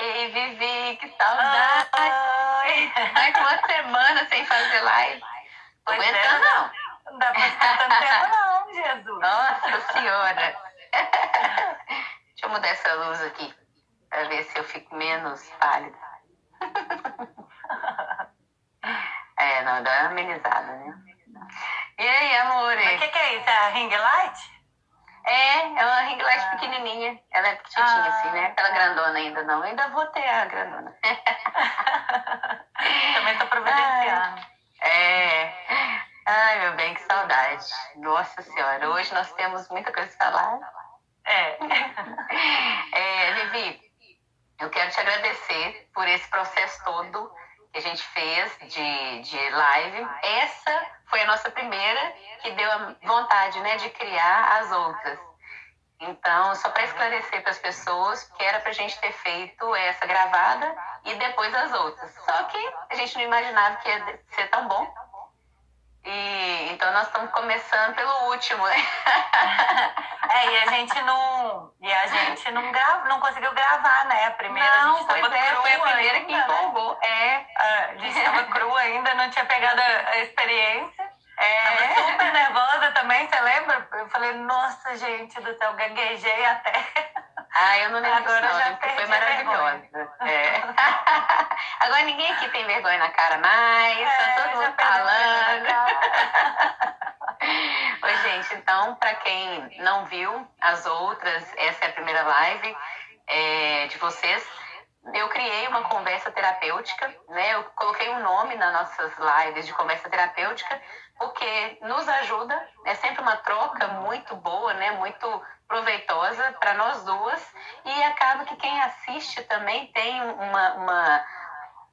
Ei, Vivi, que saudade! Ai, Ai uma semana sem fazer live. Não Pois é, aguentando, não. Não dá pra ficar tanto tempo, não, Jesus. Nossa Senhora! Deixa eu mudar essa luz aqui, pra ver se eu fico menos pálida. É, não, dá uma amenizada, né? E aí, amor? O que, que é isso? É a ring light? É, é uma ring light Ah. pequenininha. Ela é petitinha Ah, assim, né? Aquela grandona ainda não. Ainda vou ter a grandona. Também tô providenciando. É. Ai, meu bem, que saudade. Nossa Senhora, hoje nós temos muita coisa para falar. É. É, Vivi, eu quero te agradecer por esse processo todo que a gente fez de, de live. Essa foi a nossa primeira que deu a vontade né, de criar as outras. Então, só para esclarecer para as pessoas que era para a gente ter feito essa gravada e depois as outras. Só que a gente não imaginava que ia ser tão bom. E então nós estamos começando pelo último, né? É, e a gente não. E a gente não, grava, não conseguiu gravar, né? A primeira a Não, gente pois tava é, crua foi a primeira que ainda, né? empolgou. É, Ah, A gente tava crua ainda, não tinha pegado a a experiência. Tava é. super nervosa também, você lembra? Eu falei, nossa, gente do céu, gaguejei até. Ah, eu não lembro Agora não, já foi maravilhosa. É. Agora ninguém aqui tem vergonha na cara mais, tá É, todo já mundo falando. Oi, gente, então, para quem não viu as outras, essa é a primeira live é, de vocês. Eu criei uma conversa terapêutica, né? Eu coloquei um nome nas nossas lives de conversa terapêutica, porque nos ajuda, é sempre uma troca muito boa, né? Muito proveitosa para nós duas, e acaba que quem assiste também tem uma, uma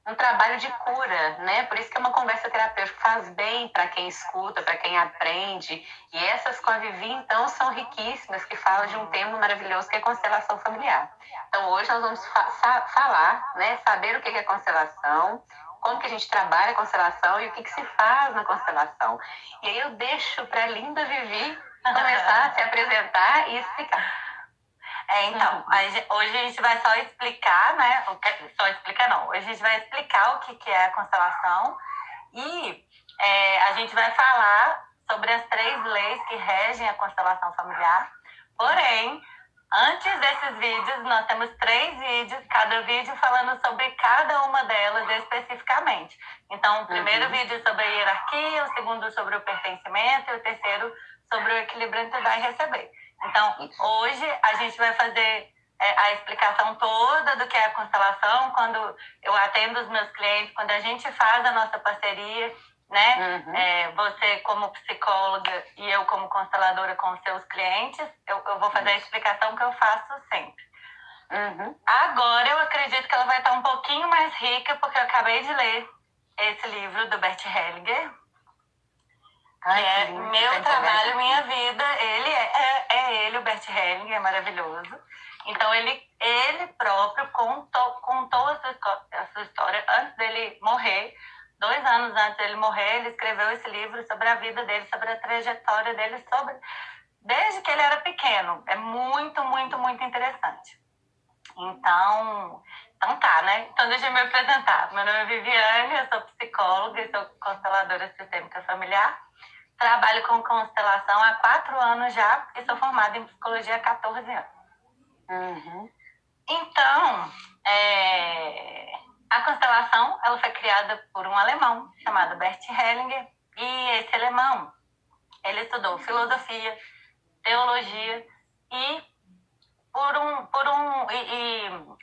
um trabalho de cura, né? Por isso que é uma conversa terapêutica faz bem para quem escuta, para quem aprende. E essas com a Vivi, então, são riquíssimas, que falam de um tema maravilhoso que é constelação familiar. Então, hoje nós vamos fa falar, né? Saber o que é constelação, como que a gente trabalha a constelação e o que, que se faz na constelação. E aí eu deixo para a linda Vivi começar a se apresentar e explicar. É, então, a gen- hoje a gente vai só explicar, né? Só explicar não. Hoje a gente vai explicar o que, que é a constelação e é, a gente vai falar sobre as três leis que regem a constelação familiar. Porém, antes desses vídeos, nós temos três vídeos, cada vídeo falando sobre cada uma delas especificamente. Então, o primeiro Uhum. vídeo sobre a hierarquia, o segundo sobre o pertencimento e o terceiro sobre o equilíbrio entre dar e receber. Então, hoje a gente vai fazer é, a explicação toda do que é a constelação, quando eu atendo os meus clientes, quando a gente faz a nossa parceria, né? Uhum. É, você como psicóloga e eu como consteladora com os seus clientes, eu, eu vou fazer a explicação que eu faço sempre. Uhum. Agora eu acredito que ela vai estar um pouquinho mais rica, porque eu acabei de ler esse livro do Bert Hellinger, Ai, que é lindo, Meu tá Trabalho. Minha Vida. Ele é, é, Bert Hellinger, é maravilhoso. Então, ele, ele próprio contou, contou a sua história antes dele morrer. Dois anos antes dele morrer, ele escreveu esse livro sobre a vida dele, sobre a trajetória dele, sobre desde que ele era pequeno. É muito, muito, muito interessante. Então, então tá, né? Então deixa eu me apresentar. Meu nome é Viviane, eu sou psicóloga e sou consteladora sistêmica familiar. Trabalho com constelação há quatro anos já e sou formada em psicologia há 14 anos. Uhum. Então, é, a constelação ela foi criada por um alemão chamado Bert Hellinger e esse alemão ele estudou filosofia, teologia e por um por um e, e-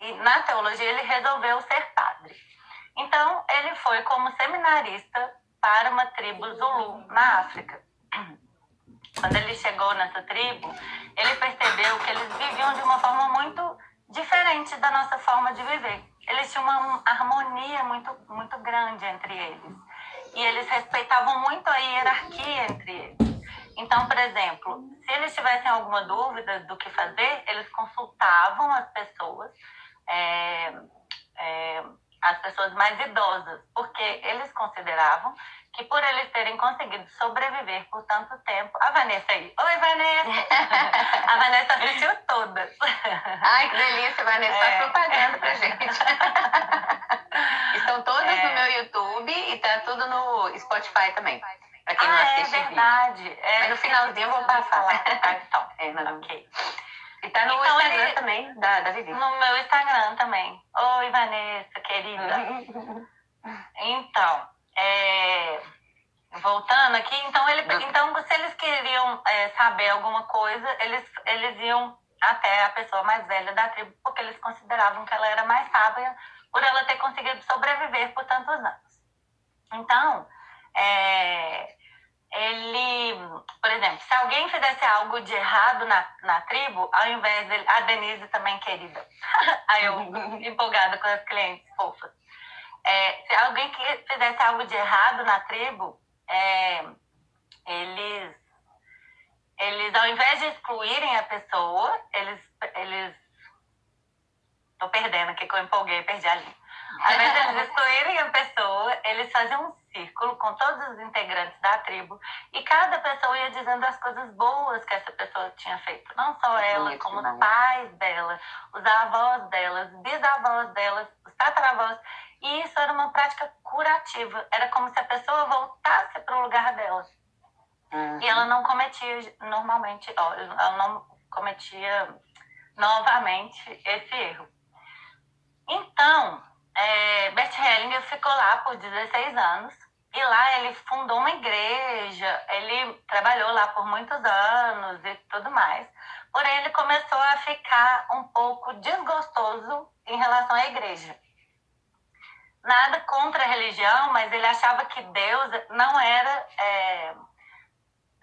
e na teologia ele resolveu ser padre. Então ele foi como seminarista para uma tribo Zulu na África. Quando ele chegou nessa tribo, ele percebeu que eles viviam de uma forma muito diferente da nossa forma de viver. Eles tinham uma harmonia muito, muito grande entre eles. e eles respeitavam muito a hierarquia entre eles. Então, por exemplo, se eles tivessem alguma dúvida do que fazer, eles consultavam as pessoas, é, é, as pessoas mais idosas, porque eles consideravam que por eles terem conseguido sobreviver por tanto tempo. A Vanessa aí. Oi, Vanessa! a Vanessa assistiu todas. Ai, que delícia, Vanessa. É. Faz propaganda pra gente. Estão todas é. no meu YouTube e tá tudo no Spotify também. Pra quem ah, não é assiste. É verdade. É, Mas no finalzinho eu vou passar. lá. Ah, então. É, mas... Ok. E tá no então, Instagram ele... também, da, da Vivi. No meu Instagram também. Oi, Vanessa, querida. então, é... voltando aqui, então, ele... então se eles queriam é, saber alguma coisa, eles, eles iam até a pessoa mais velha da tribo, porque eles consideravam que ela era mais sábia por ela ter conseguido sobreviver por tantos anos. Então, é, ele, por exemplo, se alguém fizesse algo de errado na, na tribo, ao invés dele, a Denise também querida, aí eu empolgada com as clientes fofas, é, se alguém que fizesse algo de errado na tribo, é, eles, eles, ao invés de excluírem a pessoa, eles, eles, tô perdendo aqui que eu empolguei, perdi a linha. Ao invés de eles excluírem a pessoa, eles faziam um círculo com todos os integrantes da tribo e cada pessoa ia dizendo as coisas boas que essa pessoa tinha feito. Não só ela, como os pais dela, os avós delas, bisavós delas, os tataravós. E isso era uma prática curativa. Era como se a pessoa voltasse para o lugar dela. Uhum. E ela não cometia normalmente, ela não cometia novamente esse erro. Então, é, Bert Hellinger ficou lá por 16 anos e lá ele fundou uma igreja, ele trabalhou lá por muitos anos e tudo mais. Porém, ele começou a ficar um pouco desgostoso em relação à igreja. Nada contra a religião, mas ele achava que Deus não era é,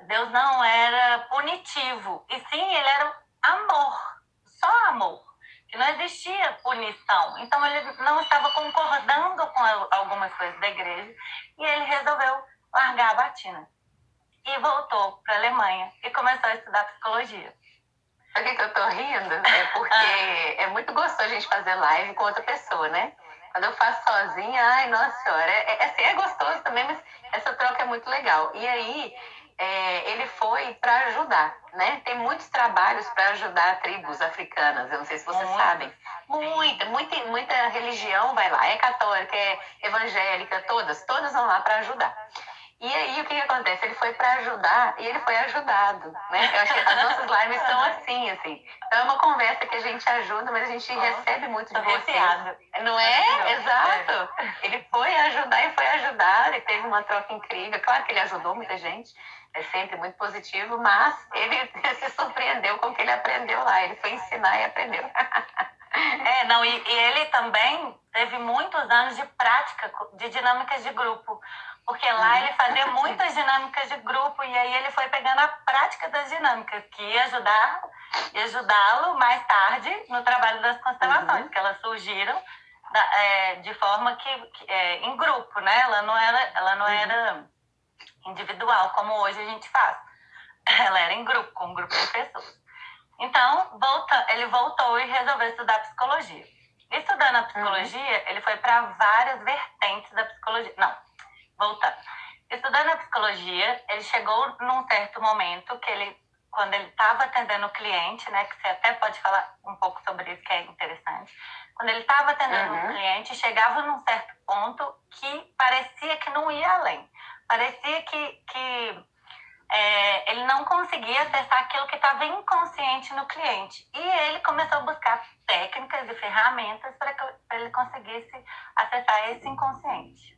Deus não era punitivo, e sim ele era amor, só amor que não existia punição. Então ele não estava concordando com algumas coisas da igreja e ele resolveu largar a batina. E voltou para a Alemanha e começou a estudar psicologia. Sabe o que eu tô rindo? É porque ah. é muito gostoso a gente fazer live com outra pessoa, né? Quando eu faço sozinha, ai, nossa senhora, é, é, assim, é gostoso também, mas essa troca é muito legal. E aí, é, ele foi para ajudar, né? Tem muitos trabalhos para ajudar tribos africanas, eu não sei se vocês Muito. sabem. Muita, muita, muita religião vai lá, é católica, é evangélica, todas, todas vão lá para ajudar. E aí o que, que acontece? Ele foi para ajudar e ele foi ajudado, né? Eu acho que as nossas lives são assim, assim. Então é uma conversa que a gente ajuda, mas a gente recebe muito de você. Não é? Exato. Ele foi ajudar e foi ajudar, e teve uma troca incrível. Claro que ele ajudou muita gente, é sempre muito positivo, mas ele se surpreendeu com o que ele aprendeu lá. Ele foi ensinar e aprendeu. É, não, e, e, ele também teve muitos anos de prática de dinâmicas de grupo, porque lá ele fazia muitas dinâmicas de grupo e aí ele foi pegando a prática das dinâmicas, que ia ajudar ajudá-lo mais tarde no trabalho das constelações, uhum. que elas surgiram da, é, de forma que, que é, em grupo, né? Ela não era, ela não uhum. era individual, como hoje a gente faz. Ela era em grupo, com um grupo de pessoas. Então, volta, ele voltou e resolveu estudar psicologia. Estudando a psicologia, uhum. ele foi para várias vertentes da psicologia. Não, voltando. Estudando a psicologia, ele chegou num certo momento que ele, quando ele estava atendendo o cliente, né, que você até pode falar um pouco sobre isso, que é interessante. Quando ele estava atendendo uhum. um cliente, chegava num certo ponto que parecia que não ia além parecia que, que é, ele não conseguia acessar aquilo que estava inconsciente no cliente. E ele começou a buscar técnicas e ferramentas para que ele conseguisse acessar esse inconsciente.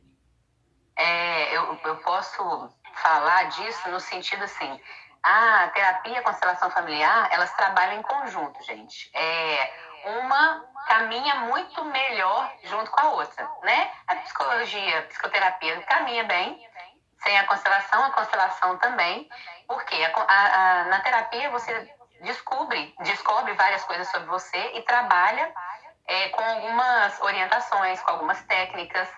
É, eu, eu posso falar disso no sentido assim, a terapia e a constelação familiar, elas trabalham em conjunto, gente. É, uma caminha muito melhor junto com a outra, né? A psicologia, a psicoterapia caminha bem, sem a constelação, a constelação também, porque a, a, a, na terapia você descobre, descobre várias coisas sobre você e trabalha é, com algumas orientações, com algumas técnicas.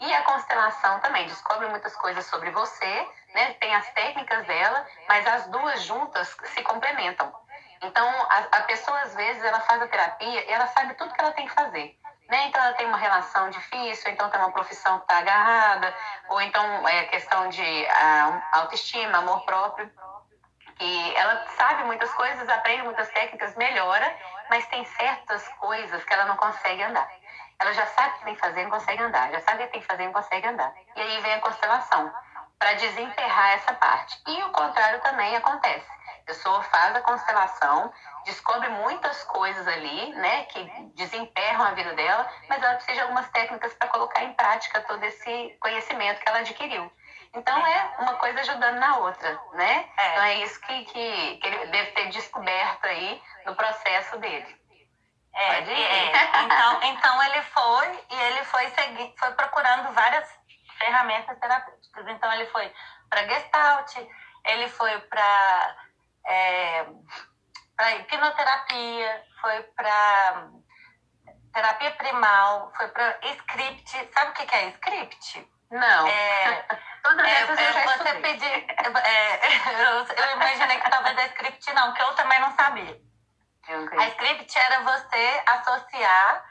E a constelação também descobre muitas coisas sobre você, né? Tem as técnicas dela, mas as duas juntas se complementam. Então, a, a pessoa, às vezes, ela faz a terapia e ela sabe tudo que ela tem que fazer. Né? Então, ela tem uma relação difícil, então tem uma profissão que está agarrada, ou então é questão de uh, autoestima, amor próprio. E ela sabe muitas coisas, aprende muitas técnicas, melhora, mas tem certas coisas que ela não consegue andar. Ela já sabe o que tem que fazer e não consegue andar, já sabe o que tem que fazer e não consegue andar. E aí vem a constelação, para desenterrar essa parte. E o contrário também acontece. A pessoa faz a constelação, descobre muitas coisas ali, né, que desemperram a vida dela, mas ela precisa de algumas técnicas para colocar em prática todo esse conhecimento que ela adquiriu. Então é uma coisa ajudando na outra, né? É. Então é isso que, que, que, ele deve ter descoberto aí no processo dele. É, é. Então, então ele foi e ele foi seguir, foi procurando várias ferramentas terapêuticas. Então ele foi para Gestalt, ele foi para é, para hipnoterapia, foi para terapia primal, foi para script. Sabe o que é script? Não. É, Todas é, essas eu já é, você pedir. É, eu, eu, imaginei que talvez a script não, que eu também não sabia. Okay. A script era você associar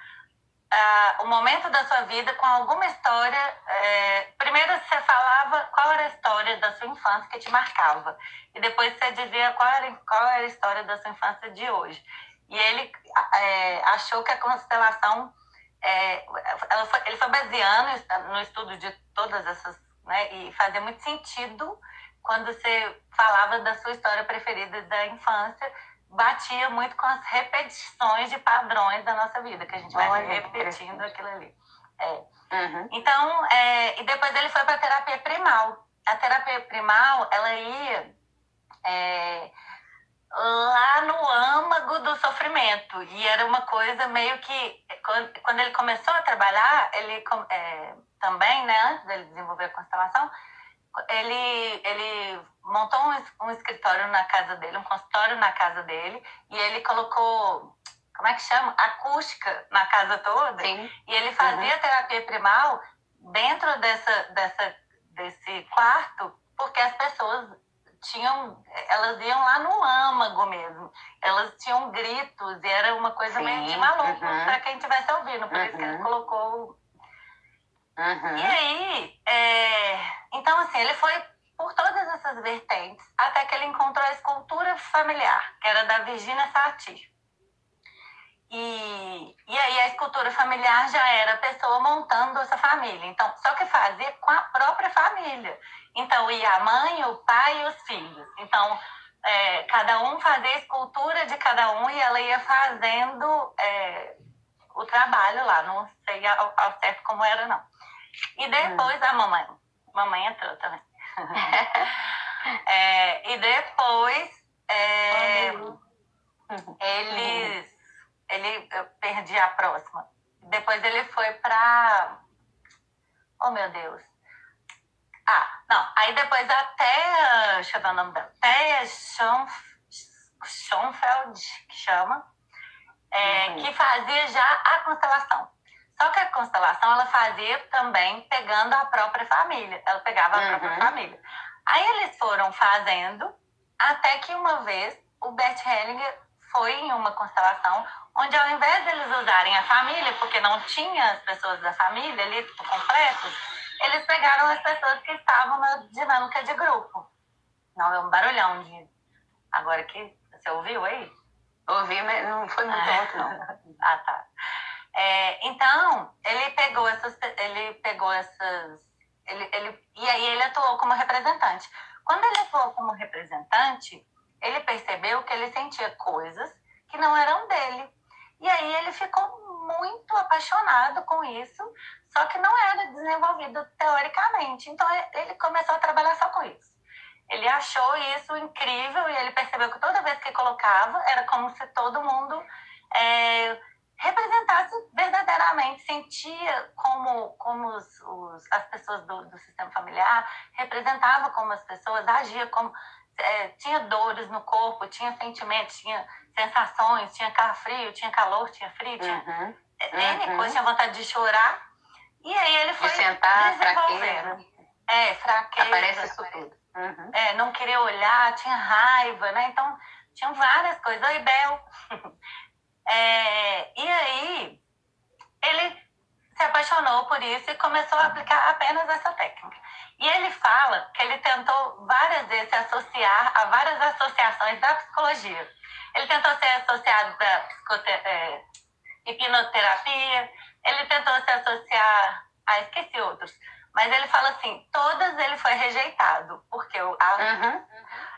uh, o momento da sua vida com alguma história. É, primeiro você falava qual era a história da sua infância que te marcava. E depois você dizia qual era, qual era a história da sua infância de hoje. E ele é, achou que a constelação. É, foi, ele foi baseando no estudo de todas essas. Né, e fazia muito sentido quando você falava da sua história preferida da infância batia muito com as repetições de padrões da nossa vida, que a gente vai Olha, repetindo aquilo ali. É. Uhum. Então, é, e depois ele foi para a terapia primal. A terapia primal, ela ia é, lá no âmago do sofrimento. E era uma coisa meio que. Quando, quando ele começou a trabalhar, ele é, também, né, antes dele desenvolver a constelação, ele, ele montou um, um escritório na casa dele, um consultório na casa dele, e ele colocou, como é que chama? Acústica na casa toda. Sim. E ele fazia uhum. terapia primal dentro dessa, dessa, desse quarto, porque as pessoas tinham, elas iam lá no âmago mesmo. Elas tinham gritos e era uma coisa Sim. meio de maluco uhum. para quem estivesse ouvindo. Por uhum. isso que ele uhum. colocou Uhum. E aí, é... então assim, ele foi por todas essas vertentes até que ele encontrou a escultura familiar, que era da Virginia Satir. E, e aí a escultura familiar já era a pessoa montando essa família. Então, só que fazia com a própria família. Então, ia a mãe, o pai e os filhos. Então, é, cada um fazia a escultura de cada um e ela ia fazendo é, o trabalho lá. Não sei ao, ao certo como era, não. E depois hum. a mamãe. Mamãe entrou também. é, e depois é, eles. Ele, eu perdi a próxima. Depois ele foi pra. Oh meu Deus. Ah, não. Aí depois até. Deixa eu ver o nome dela. Até Schoenfeld, que chama. É. Que fazia já a constelação. Só que a constelação ela fazia também pegando a própria família. Ela pegava a uhum. própria família. Aí eles foram fazendo até que uma vez o Bert Hellinger foi em uma constelação onde ao invés deles usarem a família, porque não tinha as pessoas da família ali completos, eles pegaram as pessoas que estavam na dinâmica de grupo. Não, é um barulhão de... Agora que... Você ouviu aí? Ouvi, mas não foi muito alto, não. ah, tá. É, então, ele pegou essas, ele pegou essas, ele, ele, e aí ele atuou como representante. Quando ele atuou como representante, ele percebeu que ele sentia coisas que não eram dele. E aí ele ficou muito apaixonado com isso, só que não era desenvolvido teoricamente. Então ele começou a trabalhar só com isso. Ele achou isso incrível e ele percebeu que toda vez que colocava era como se todo mundo é, representasse verdadeiramente, sentia como, como os, os, as pessoas do, do sistema familiar, representava como as pessoas, agia como. É, tinha dores no corpo, tinha sentimentos, tinha sensações, tinha frio, tinha calor, tinha frio, tinha uhum. N uhum. coisa, tinha vontade de chorar. E aí ele foi de sentar, fraqueza. É, fraqueza. Aparece isso tudo. Uhum. É, não queria olhar, tinha raiva, né? Então, tinham várias coisas. Oi, Bel. é, e aí, ele se apaixonou por isso e começou a aplicar apenas essa técnica. E ele fala que ele tentou várias vezes se associar a várias associações da psicologia. Ele tentou ser associado da é, hipnoterapia, ele tentou se associar. Ah, esqueci outros. Mas ele fala assim: todas ele foi rejeitado, porque a, uhum.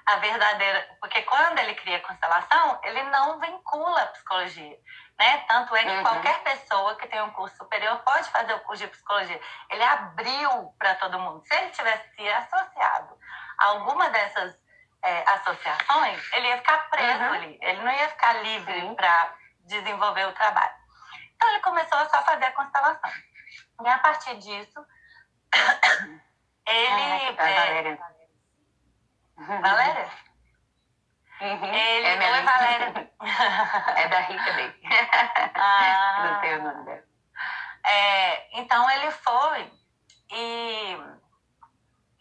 a verdadeira. Porque quando ele cria constelação, ele não vincula a psicologia. Né? Tanto é que uhum. qualquer pessoa que tem um curso superior pode fazer o curso de psicologia. Ele abriu para todo mundo. Se ele tivesse se associado a alguma dessas é, associações, ele ia ficar preso uhum. ali. Ele não ia ficar livre para desenvolver o trabalho. Então ele começou a só fazer a constelação. E a partir disso, ele. Ah, é, Valéria. Valéria? Uhum. Ele, é oi, Valéria. é da Rita dele. Ah, Não sei o nome dela. É, então ele foi e,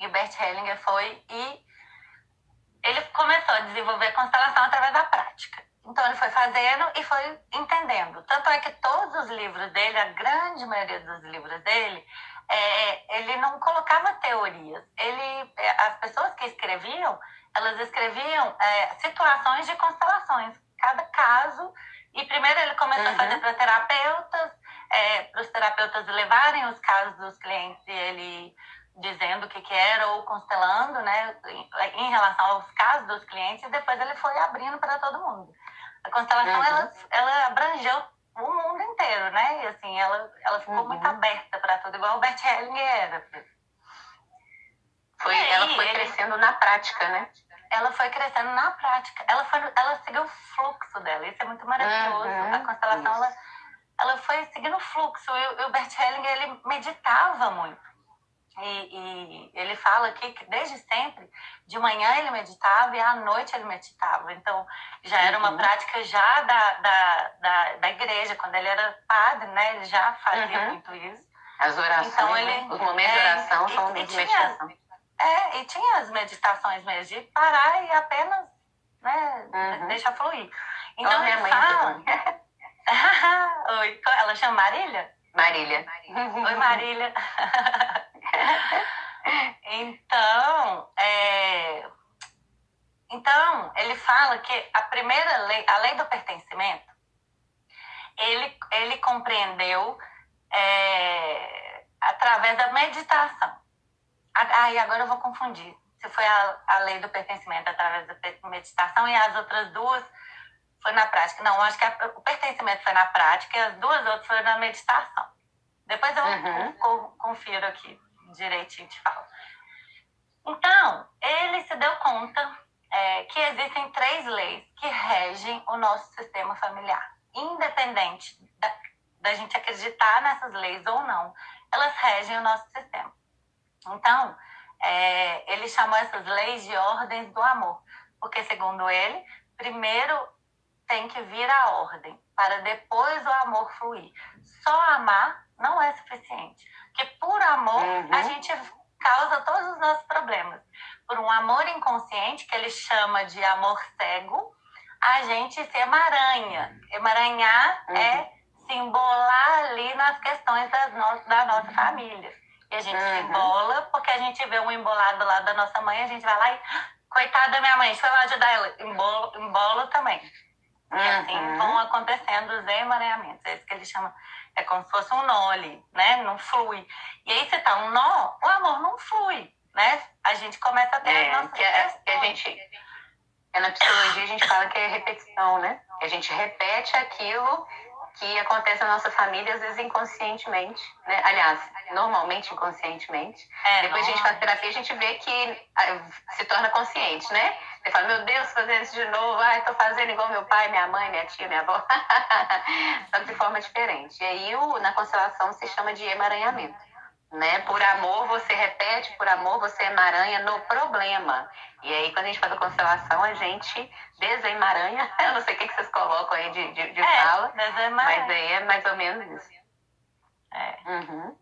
e o Bert Hellinger foi e ele começou a desenvolver constelação através da prática. Então ele foi fazendo e foi entendendo. Tanto é que todos os livros dele, a grande maioria dos livros dele, é, ele não colocava teorias. Ele, é, as pessoas que escreviam, elas escreviam é, situações de constelações, cada caso. E primeiro ele começou uhum. a fazer para terapeutas, é, para os terapeutas levarem os casos dos clientes e ele dizendo o que, que era ou constelando, né, em, em relação aos casos dos clientes. E depois ele foi abrindo para todo mundo. A constelação uhum. ela, ela abrangeu o mundo inteiro, né? E assim, ela, ela ficou uhum. muito aberta para tudo, igual o Bert Hellinger era. Foi, aí, ela foi ele, crescendo na prática, né? Ela foi crescendo na prática. Ela, foi, ela seguiu o fluxo dela. Isso é muito maravilhoso. Uhum. A constelação, ela, ela foi seguindo o fluxo. E, o Bert Hellinger, ele meditava muito. E, e, ele fala aqui que desde sempre, de manhã ele meditava e à noite ele meditava. Então, já era uma uhum. prática já da, da, da, da, igreja. Quando ele era padre, né? Ele já fazia uhum. muito isso. As orações, então, ele, né? os momentos é, de oração são de meditação. É, e tinha as meditações mesmo, de parar e apenas né, uhum. deixar fluir. Então, oh, ele fala... Oi, ela chama Marília? Marília. Oi, Marília. então, é... então, ele fala que a primeira lei, a lei do pertencimento, ele, ele compreendeu é, através da meditação. Ah, e agora eu vou confundir. Se foi a, a lei do pertencimento através da meditação e as outras duas foi na prática. Não, acho que a, o pertencimento foi na prática e as duas outras foram na meditação. Depois eu uhum. confiro aqui direitinho te falo. Então, ele se deu conta é, que existem três leis que regem o nosso sistema familiar. Independente da, da gente acreditar nessas leis ou não, elas regem o nosso sistema. Então, é, ele chamou essas leis de ordens do amor, porque, segundo ele, primeiro tem que vir a ordem, para depois o amor fluir. Só amar não é suficiente. Porque por amor, uhum. a gente causa todos os nossos problemas. Por um amor inconsciente, que ele chama de amor cego, a gente se emaranha. Emaranhar uhum. é se embolar ali nas questões das no da nossa família. E a gente uhum. se embola porque a gente vê um embolado lá da nossa mãe, a gente vai lá e. Coitada da minha mãe, deixa eu lá ajudar ela. Embolo, embolo também. E assim uhum. vão acontecendo os emaranhamentos. É isso que ele chama é como se fosse um nó ali, né? Não flui. E aí você tá um nó, o amor não flui, né? A gente começa a ter é, as nossas que a, que a gente é, Na psicologia a gente fala que é repetição, né? A gente repete aquilo que acontece na nossa família, às vezes inconscientemente, né? Aliás, normalmente inconscientemente. É, Depois a gente faz terapia, a gente vê que ah, se torna consciente, né? Você fala, meu Deus, fazer isso de novo, ai, tô fazendo igual meu pai, minha mãe, minha tia, minha avó. Só que de forma diferente. E aí, o, na constelação, se chama de emaranhamento. Né? Por amor você repete, por amor você emaranha no problema. E aí, quando a gente faz a constelação, a gente desemaranha. Eu não sei o que vocês colocam aí de, de, de é, fala, mas aí é mais ou menos isso. É. Uhum.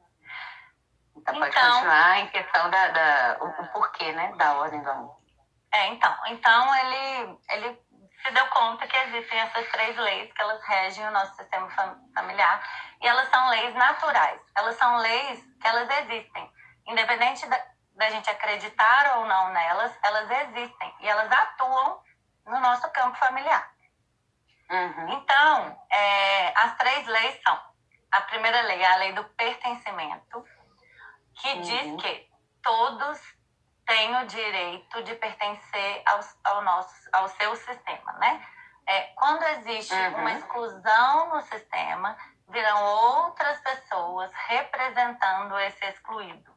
Então, pode então, continuar em questão da, da o, o, porquê, né, da ordem do amor. É, então, então ele, ele se deu conta que existem essas três leis que elas regem o nosso sistema familiar e elas são leis naturais. Elas são leis que elas existem, independente da, da gente acreditar ou não nelas, elas existem e elas atuam no nosso campo familiar. Uhum. Então, é, as três leis são: a primeira lei é a lei do pertencimento, que uhum. diz que todos têm o direito de pertencer ao, ao, nosso, ao seu sistema, né? É, quando existe uhum. uma exclusão no sistema, virão outras pessoas representando esse excluído.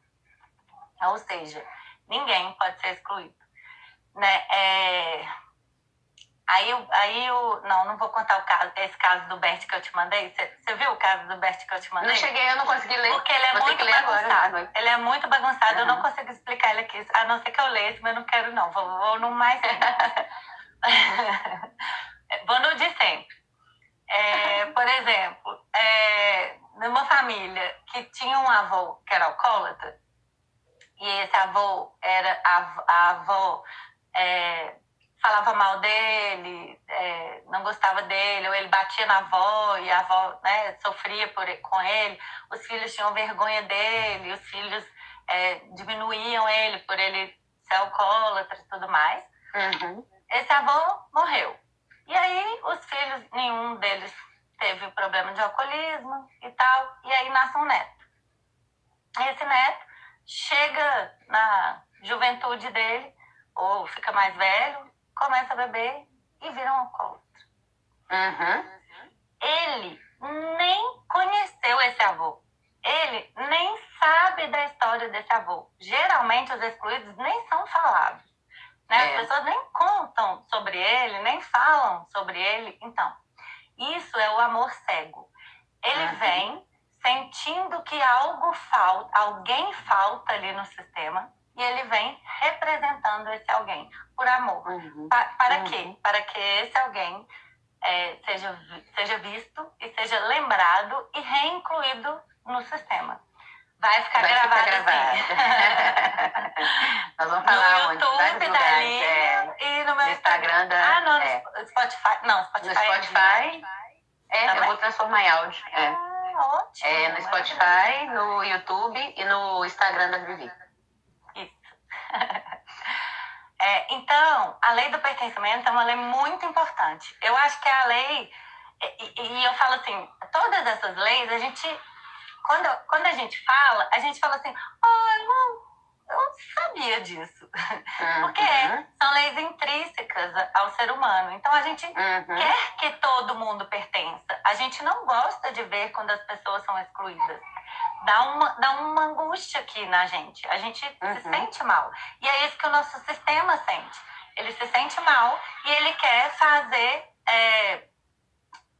Ou seja, ninguém pode ser excluído. Né? É, Aí, aí o. Não, não vou contar o caso, esse caso do Bert que eu te mandei. Você viu o caso do Bert que eu te mandei? Não cheguei, eu não consegui ler. Porque ele é vou muito bagunçado. Agora. Ele é muito bagunçado, uhum. eu não consigo explicar ele aqui. A não ser que eu leia, mas eu não quero, não. Vou, vou no mais. vou no de sempre. É, por exemplo, é, numa família que tinha um avô que era alcoólatra, e esse avô era a, a avó. É, falava mal dele, é, não gostava dele, ou ele batia na avó e a avó né, sofria por, com ele, os filhos tinham vergonha dele, os filhos é, diminuíam ele por ele ser alcoólatra e tudo mais. Uhum. Esse avô morreu. E aí os filhos, nenhum deles teve problema de alcoolismo e tal, e aí nasce um neto. Esse neto chega na juventude dele, ou fica mais velho, começa a beber e vira um alcoólatra. Uhum. Ele nem conheceu esse avô. Ele nem sabe da história desse avô. Geralmente os excluídos nem são falados. Né? É. As pessoas nem contam sobre ele, nem falam sobre ele. Então, isso é o amor cego. Ele uhum. vem sentindo que algo falta, alguém falta ali no sistema, e ele vem representando esse alguém por amor. Uhum. Pa para uhum. quê? Para que esse alguém é, seja, seja visto e seja lembrado e reincluído no sistema. Vai ficar Vai gravado, ficar gravado. Nós vamos falar no YouTube onde? da é, e no meu Instagram. Da, ah, no é. Spotify. Não, Spotify. No Spotify. É, eu vou transformar em áudio. É. Ah, ótimo. É, no Spotify, no YouTube e no Instagram da Vivi. É, então, a lei do pertencimento é uma lei muito importante. Eu acho que a lei, e, e, eu falo assim, todas essas leis, a gente, quando, quando a gente fala, a gente fala assim, oh, eu não, eu não sabia disso. Uhum. Porque são leis intrínsecas ao ser humano. Então, a gente uhum. quer que todo mundo pertença. A gente não gosta de ver quando as pessoas são excluídas dá uma, dá uma angústia aqui na gente. A gente uhum. se sente mal. E é isso que o nosso sistema sente. Ele se sente mal e ele quer fazer é,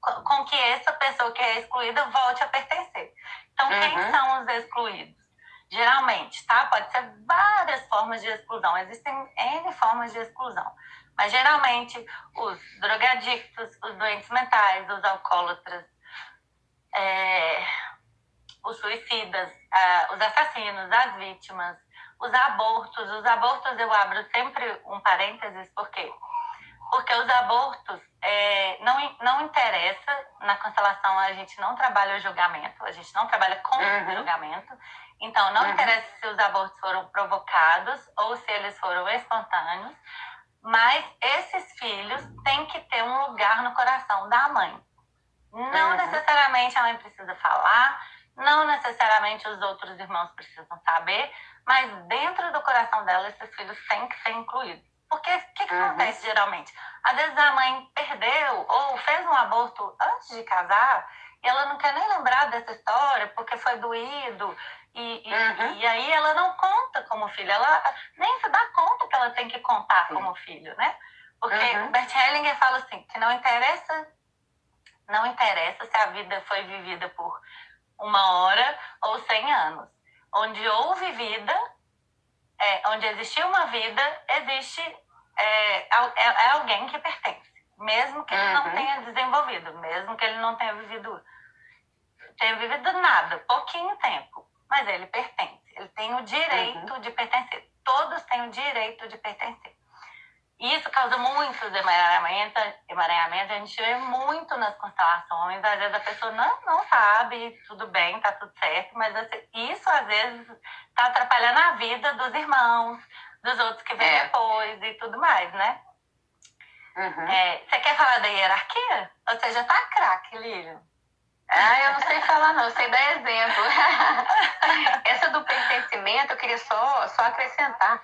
com que essa pessoa que é excluída volte a pertencer. Então, uhum. quem são os excluídos? Geralmente, tá? Pode ser várias formas de exclusão. Existem N formas de exclusão. Mas geralmente os drogadictos, os doentes mentais, os alcoólatras, é, os suicidas, uh, os assassinos, as vítimas, os abortos. Os abortos eu abro sempre um parênteses, por quê? Porque os abortos é, não, não interessa, na constelação a gente não trabalha o julgamento, a gente não trabalha com uhum. o julgamento. Então, não uhum. interessa se os abortos foram provocados ou se eles foram espontâneos, mas esses filhos têm que ter um lugar no coração da mãe. Não uhum. necessariamente a mãe precisa falar, não necessariamente os outros irmãos precisam saber, mas dentro do coração dela, esses filhos têm que ser incluídos. Porque o que, que uhum. acontece geralmente? Às vezes a mãe perdeu ou fez um aborto antes de casar e ela não quer nem lembrar dessa história porque foi doído. E, e, uhum. e aí ela não conta como filho, ela nem se dá conta que ela tem que contar como filho, né? Porque uhum. Bert Hellinger fala assim, que não interessa, não interessa se a vida foi vivida por uma hora ou cem anos. Onde houve vida, é, onde existiu uma vida, existe é, é, é, alguém que pertence. Mesmo que ele não uhum. tenha desenvolvido, mesmo que ele não tenha vivido, tenha vivido nada, pouquinho tempo, mas ele pertence. Ele tem o direito uhum. de pertencer. Todos têm o direito de pertencer. Isso causa muitos emaranhamentos, emaranhamentos, a gente vê muito nas constelações, às vezes a pessoa não, não sabe, tudo bem, tá tudo certo, mas isso às vezes tá atrapalhando a vida dos irmãos, dos outros que vêm é. depois e tudo mais, né? Uhum. É, você quer falar da hierarquia? Ou seja, tá craque, Lília? Ah, eu não sei falar não, eu sei dar exemplo. Essa do pertencimento, eu queria só, só acrescentar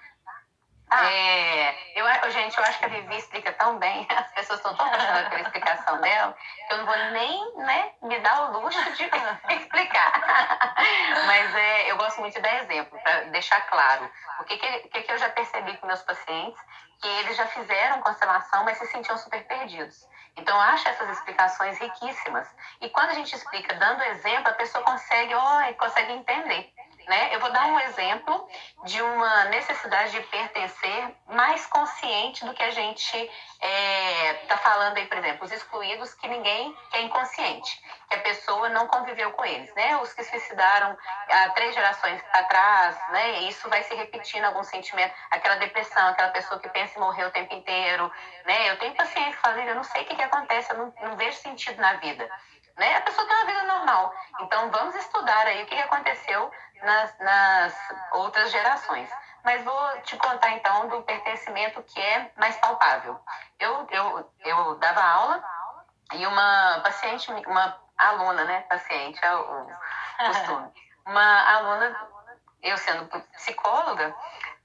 ah. É, eu, gente, eu acho que a Vivi explica tão bem, as pessoas estão tão apaixonadas pela explicação dela, que eu não vou nem né, me dar o luxo de explicar. Mas é, eu gosto muito de dar exemplo, para deixar claro. O que, que, que, que eu já percebi com meus pacientes, que eles já fizeram constelação, mas se sentiam super perdidos. Então, eu acho essas explicações riquíssimas. E quando a gente explica dando exemplo, a pessoa consegue, oh, consegue entender. Né? Eu vou dar um exemplo de uma necessidade de pertencer mais consciente do que a gente está é, tá falando aí, por exemplo, os excluídos que ninguém que é inconsciente, que a pessoa não conviveu com eles, né? Os que suicidaram há três gerações atrás, né? Isso vai se repetindo algum sentimento, aquela depressão, aquela pessoa que pensa em morrer o tempo inteiro, né? Eu tenho paciente que fala, eu não sei o que, que acontece, eu não, não vejo sentido na vida. Né? A pessoa tem uma vida normal. Então, vamos estudar aí o que aconteceu nas, nas outras gerações. Mas vou te contar então do pertencimento que é mais palpável. Eu, eu, eu dava aula e uma paciente, uma aluna, né? Paciente é o costume. Uma aluna, eu sendo psicóloga,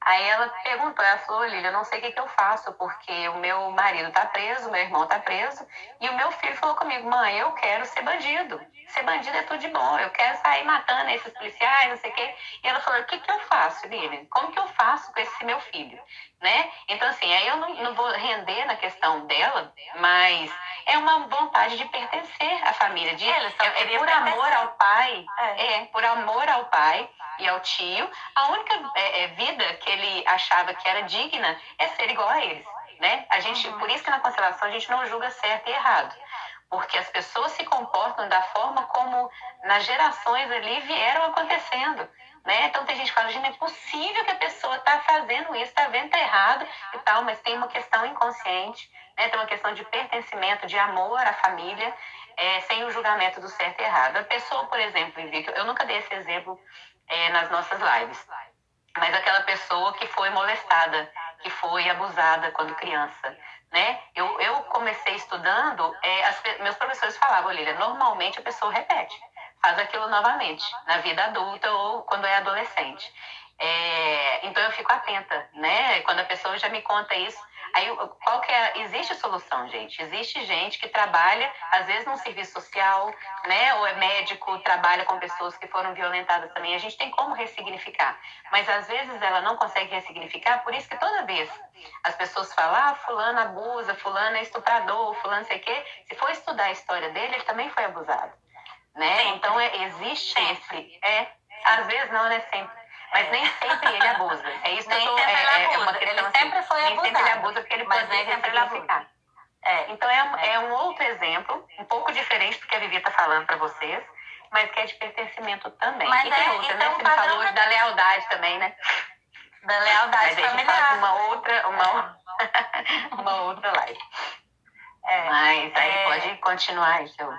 Aí ela perguntou, ela falou, Lília, eu não sei o que, que eu faço, porque o meu marido tá preso, meu irmão tá preso, e o meu filho falou comigo, mãe, eu quero ser bandido. Ser bandido é tudo de bom, eu quero sair matando esses policiais, não sei o quê. E ela falou, o que, que eu faço, Lília? Como que eu faço com esse meu filho? Né? Então, assim, aí eu não, não vou render na questão dela, mas é uma vontade de pertencer à família, de, é, é por amor ao pai, é. é, por amor ao pai, e ao tio, a única é, é, vida que ele achava que era digna é ser igual a eles. Né? A gente, uhum. Por isso que na constelação a gente não julga certo e errado. Porque as pessoas se comportam da forma como nas gerações ali vieram acontecendo. Né? Então tem gente que fala, gente, é possível que a pessoa está fazendo isso, está vendo tá errado e tal, mas tem uma questão inconsciente, né? tem uma questão de pertencimento, de amor à família, é, sem o julgamento do certo e errado. A pessoa, por exemplo, eu nunca dei esse exemplo é, nas nossas lives. Mas aquela pessoa que foi molestada, que foi abusada quando criança, né? Eu, eu comecei estudando, é, as, meus professores falavam, Lília, normalmente a pessoa repete, faz aquilo novamente, na vida adulta ou quando é adolescente. É, então eu fico atenta, né? Quando a pessoa já me conta isso, Aí, qual que é? Existe solução, gente. Existe gente que trabalha, às vezes, num serviço social, né? Ou é médico, trabalha com pessoas que foram violentadas também. A gente tem como ressignificar. Mas, às vezes, ela não consegue ressignificar, por isso que toda vez as pessoas falam, ah, fulano abusa, fulano é estuprador, fulano sei o quê. Se for estudar a história dele, ele também foi abusado. Né? Então, é, existe esse... É, às vezes não, né? Sempre mas nem sempre ele abusa. É isso nem que eu tô, é, é, é uma questão ele assim, sempre foi nem abusado. sempre ele abusa porque ele pode nem sempre ele abusa. É, então é, é. é um outro exemplo, um pouco diferente do que a Vivi está falando para vocês, mas que é de pertencimento também. Mas e tem é, outra, então, né? Você falou da lealdade também, né? Da lealdade mas familiar. Uma outra, uma, uma outra live. É, mas aí é... pode continuar, então.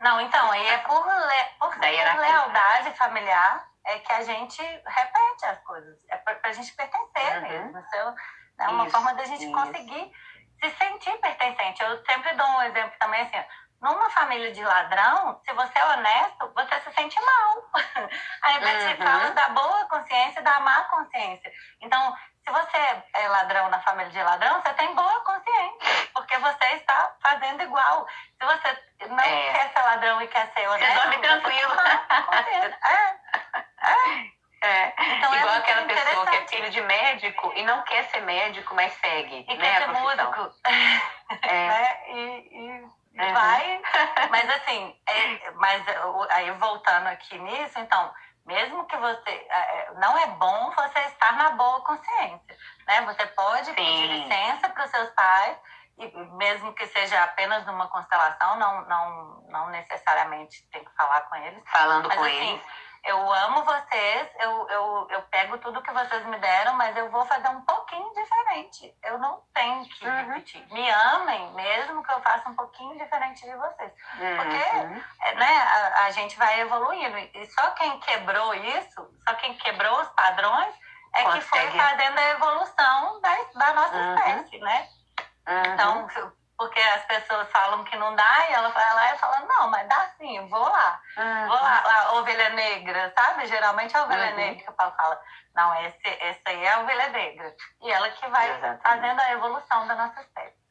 Não, então, aí é por, le... por lealdade familiar é que a gente repete as coisas. É para a gente pertencer uhum. mesmo. Isso é uma isso, forma da gente isso. conseguir se sentir pertencente. Eu sempre dou um exemplo também assim. Numa família de ladrão, se você é honesto, você se sente mal. Aí você uhum. fala da boa consciência e da má consciência. Então, se você é ladrão na família de ladrão, você tem boa consciência, porque você está fazendo igual. Se você não é. quer ser ladrão e quer ser honesto, você dorme tranquilo. É. É. é. Então, Igual é aquela pessoa que é filho de médico e não quer ser médico, mas segue. E né, quer ser músico. É. né? E, e uhum. vai. Mas assim, mas aí voltando aqui nisso, então, mesmo que você. É, não é bom você estar na boa consciência. Né? Você pode Sim. pedir licença para os seus pais, e mesmo que seja apenas numa constelação, não, não, não necessariamente tem que falar com eles. Falando mas, com assim, eles eu amo vocês, eu, eu, eu pego tudo que vocês me deram, mas eu vou fazer um pouquinho diferente. Eu não tenho que uhum. repetir. Me amem, mesmo que eu faça um pouquinho diferente de vocês. Uhum. Porque é, né, a, a, gente vai evoluindo. E só quem quebrou isso, só quem quebrou os padrões, é Consegue. que foi fazendo a evolução da, da nossa uhum. espécie, né? Então, porque as pessoas falam que não dá, e ela vai lá e fala, não, mas dá sim, vou lá. Uhum. Vou lá, a ovelha negra, sabe? Geralmente a ovelha uhum. negra que o Paulo fala, não, esse, esse aí é a ovelha negra. E ela que vai Exatamente. fazendo a evolução da nossa espécie.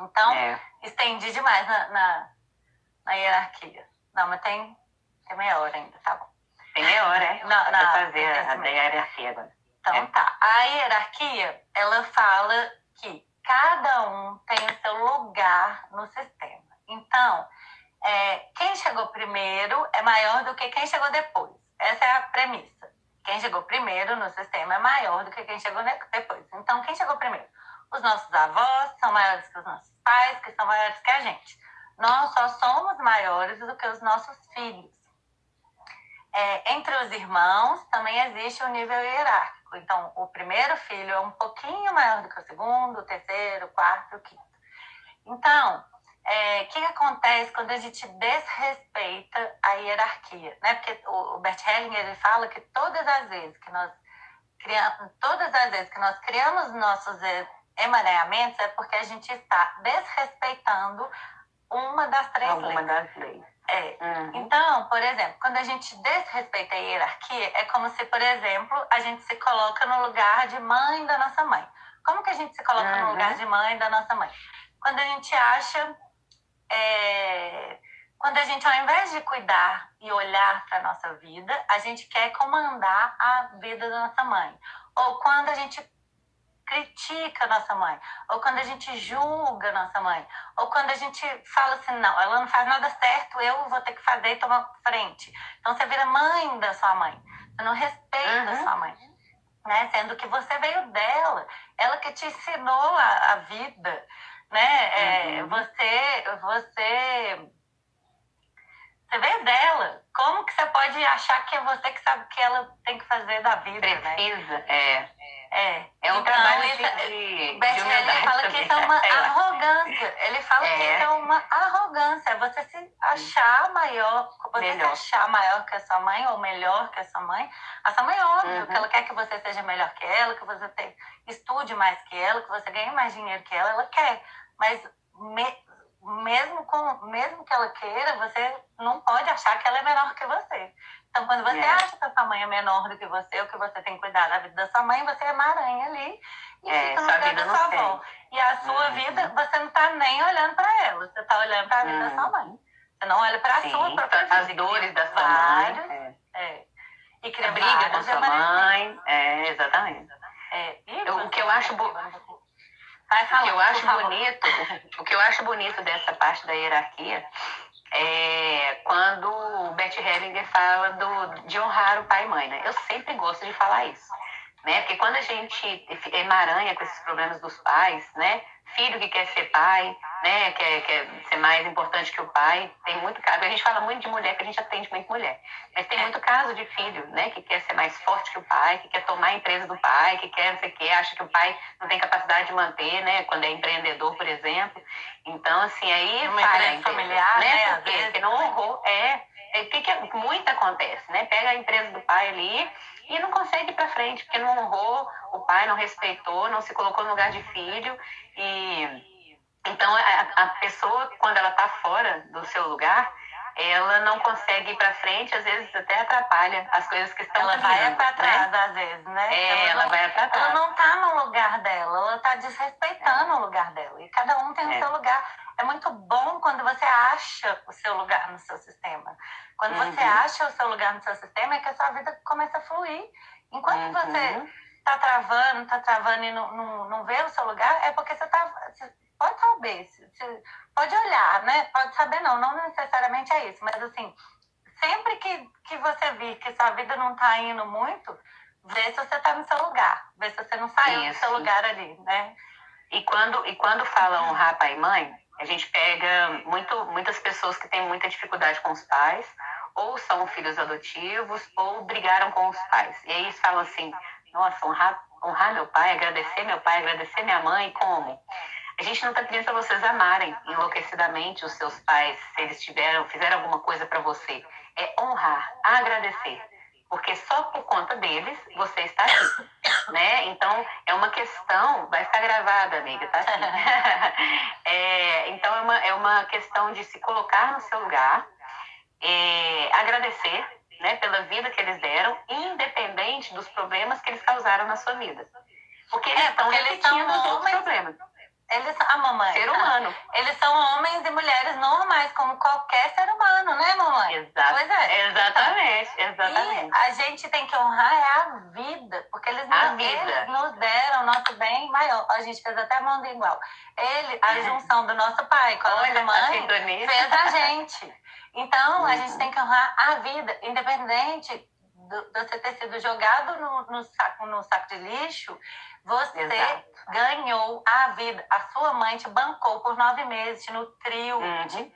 Então, é. estendi demais na, na, na, hierarquia. Não, mas tem, tem meia hora ainda, tá bom. Tem meia hora, é? Não, não, fazer a, a hierarquia agora. Então, é. tá. A hierarquia, ela fala que cada um tem o seu lugar no sistema. Então, é, quem chegou primeiro é maior do que quem chegou depois. Essa é a premissa. Quem chegou primeiro no sistema é maior do que quem chegou depois. Então, quem chegou primeiro? Os nossos avós são maiores que os nossos pais, que são maiores que a gente. Nós só somos maiores do que os nossos filhos. É, entre os irmãos também existe um nível hierárquico. Então, o primeiro filho é um pouquinho maior do que o segundo, o terceiro, o quarto, o quinto. Então, é, o que acontece quando a gente desrespeita a hierarquia? Né? Porque o Bert Hellinger ele fala que todas as vezes que nós criamos, todas as vezes que nós criamos nossos emaranhamentos é porque a gente está desrespeitando uma das três Alguma leis. das leis. É. Uhum. Então, por exemplo, quando a gente desrespeita a hierarquia, é como se, por exemplo, a gente se coloca no lugar de mãe da nossa mãe. Como que a gente se coloca uhum. no lugar de mãe da nossa mãe? Quando a gente acha. É, quando a gente, ao invés de cuidar e olhar para a nossa vida, a gente quer comandar a vida da nossa mãe. Ou quando a gente critica a nossa mãe, ou quando a gente julga a nossa mãe, ou quando a gente fala assim, não, ela não faz nada certo, eu vou ter que fazer e tomar frente. Então você vira mãe da sua mãe, você não respeita uhum. a sua mãe, né? Sendo que você veio dela, ela que te ensinou a, a vida, né? É, uhum. você, você você veio dela. Como que você pode achar que é você que sabe o que ela tem que fazer da vida? Né? Precisa, né? é. É, é um então, trabalho de, de, Bert, de ele fala que isso é uma arrogância. Ele fala é. que isso é uma arrogância. Você se achar maior, você melhor. se achar maior que a sua mãe ou melhor que a sua mãe. A sua mãe, óbvio, uhum. que ela quer que você seja melhor que ela, que você te, estude mais que ela, que você ganhe mais dinheiro que ela. Ela quer. Mas me, mesmo, com, mesmo que ela queira, você não pode achar que ela é menor que você. Então, quando você é. acha que a sua mãe é menor do que você, ou que você tem que cuidar da vida da sua mãe, você é uma aranha ali e é, fica no lugar da sua avó. E a sua uhum. vida, você não está nem olhando para ela, você está olhando para a vida uhum. da sua mãe. Você não olha para a sua própria vida. As dores da sua mãe. É. é. E cria briga com sua mãe. É, exatamente. É. Eu, o que eu acho... Bo... o que eu acho bonito, o que eu acho bonito dessa parte da hierarquia é quando o Bert Hellinger fala do, de honrar o pai e mãe, né? Eu sempre gosto de falar isso, né? Porque quando a gente emaranha com esses problemas dos pais, né? Filho que quer ser pai, né? Quer, quer ser mais importante que o pai, tem muito caso. A gente fala muito de mulher, que a gente atende muito mulher, mas tem muito caso de filho, né? Que quer ser mais forte que o pai, que quer tomar a empresa do pai, que quer não sei o quê, acha que o pai não tem capacidade de manter, né? Quando é empreendedor, por exemplo. Então, assim, aí Uma empresa familiar, né? né? Porque, porque não honrou, é, é o que, que muito acontece, né? Pega a empresa do pai ali e não consegue ir para frente, porque não honrou o pai, não respeitou, não se colocou no lugar de filho. E então a, a pessoa, quando ela está fora do seu lugar, ela não consegue ir para frente, às vezes até atrapalha as coisas que estão Ela vai para trás, né? às vezes, né? É, ela, ela vai para trás. Ela não está no lugar dela, ela está desrespeitando é. o lugar dela. E cada um tem é. o seu lugar. É muito bom quando você acha o seu lugar no seu sistema. Quando uhum. você acha o seu lugar no seu sistema, é que a sua vida começa a fluir. Enquanto uhum. você está travando, está travando e não, não, não vê o seu lugar, é porque você está. Pode saber, você pode olhar, né? Pode saber, não, não necessariamente é isso, mas assim, sempre que, que você vir que sua vida não está indo muito, vê se você está no seu lugar, vê se você não saiu isso. do seu lugar ali, né? E quando, e quando fala honrar pai e mãe, a gente pega muito, muitas pessoas que têm muita dificuldade com os pais, ou são filhos adotivos, ou brigaram com os pais. E aí eles falam assim: nossa, honrar, honrar meu pai, agradecer meu pai, agradecer minha mãe, como? A gente não está pedindo para vocês amarem enlouquecidamente os seus pais, se eles tiveram, fizeram alguma coisa para você. É honrar, agradecer. Porque só por conta deles você está aqui. Né? Então, é uma questão, vai ficar gravada, amiga, tá é, então, é uma, é uma questão de se colocar no seu lugar, é, agradecer né, pela vida que eles deram, independente dos problemas que eles causaram na sua vida. Porque eles é, estão repetindo os outros problemas. Eles, a mamãe. Ser humano. Eles são homens e mulheres normais, como qualquer ser humano, né, mamãe? Exato. Pois é. Exatamente, exatamente. E a gente tem que honrar é a vida, porque eles, a nos, vida. eles nos deram nosso bem maior. A gente fez até mão igual. Ele, a junção do nosso pai com a Olha, nossa mãe, fez a gente. Então, a gente tem que honrar a vida, independente de você ter sido jogado no, no, saco, no saco de lixo, você Exato. ganhou a vida. A sua mãe te bancou por nove meses, te nutriu, uhum. te,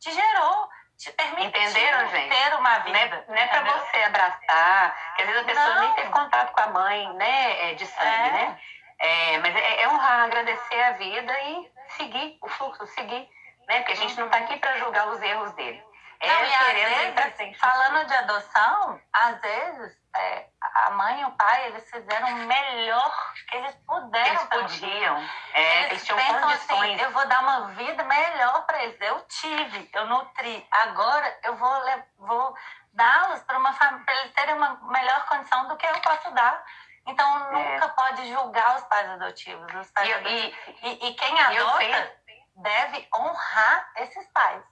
te gerou te permitiu Entenderam, gente? ter uma vida. Não é, não é para você abraçar, que às vezes a pessoa não. nem teve contato com a mãe né, é, de sangue, é. né? É, mas é, é, honrar, agradecer a vida e seguir o fluxo, seguir, né? Porque a gente não está aqui para julgar os erros dele. É não, e às vezes, falando de adoção, às vezes é, a mãe e o pai, eles fizeram o melhor que eles puderam. Eles podiam. É, eles, eles tinham pensam assim, condições. assim, eu vou dar uma vida melhor para eles. Eu tive, eu nutri. Agora eu vou, vou dá-los para uma para eles terem uma melhor condição do que eu posso dar. Então é. nunca pode julgar os pais adotivos. Os pais e, adotivos. E, e, e, quem adota deve honrar esses pais.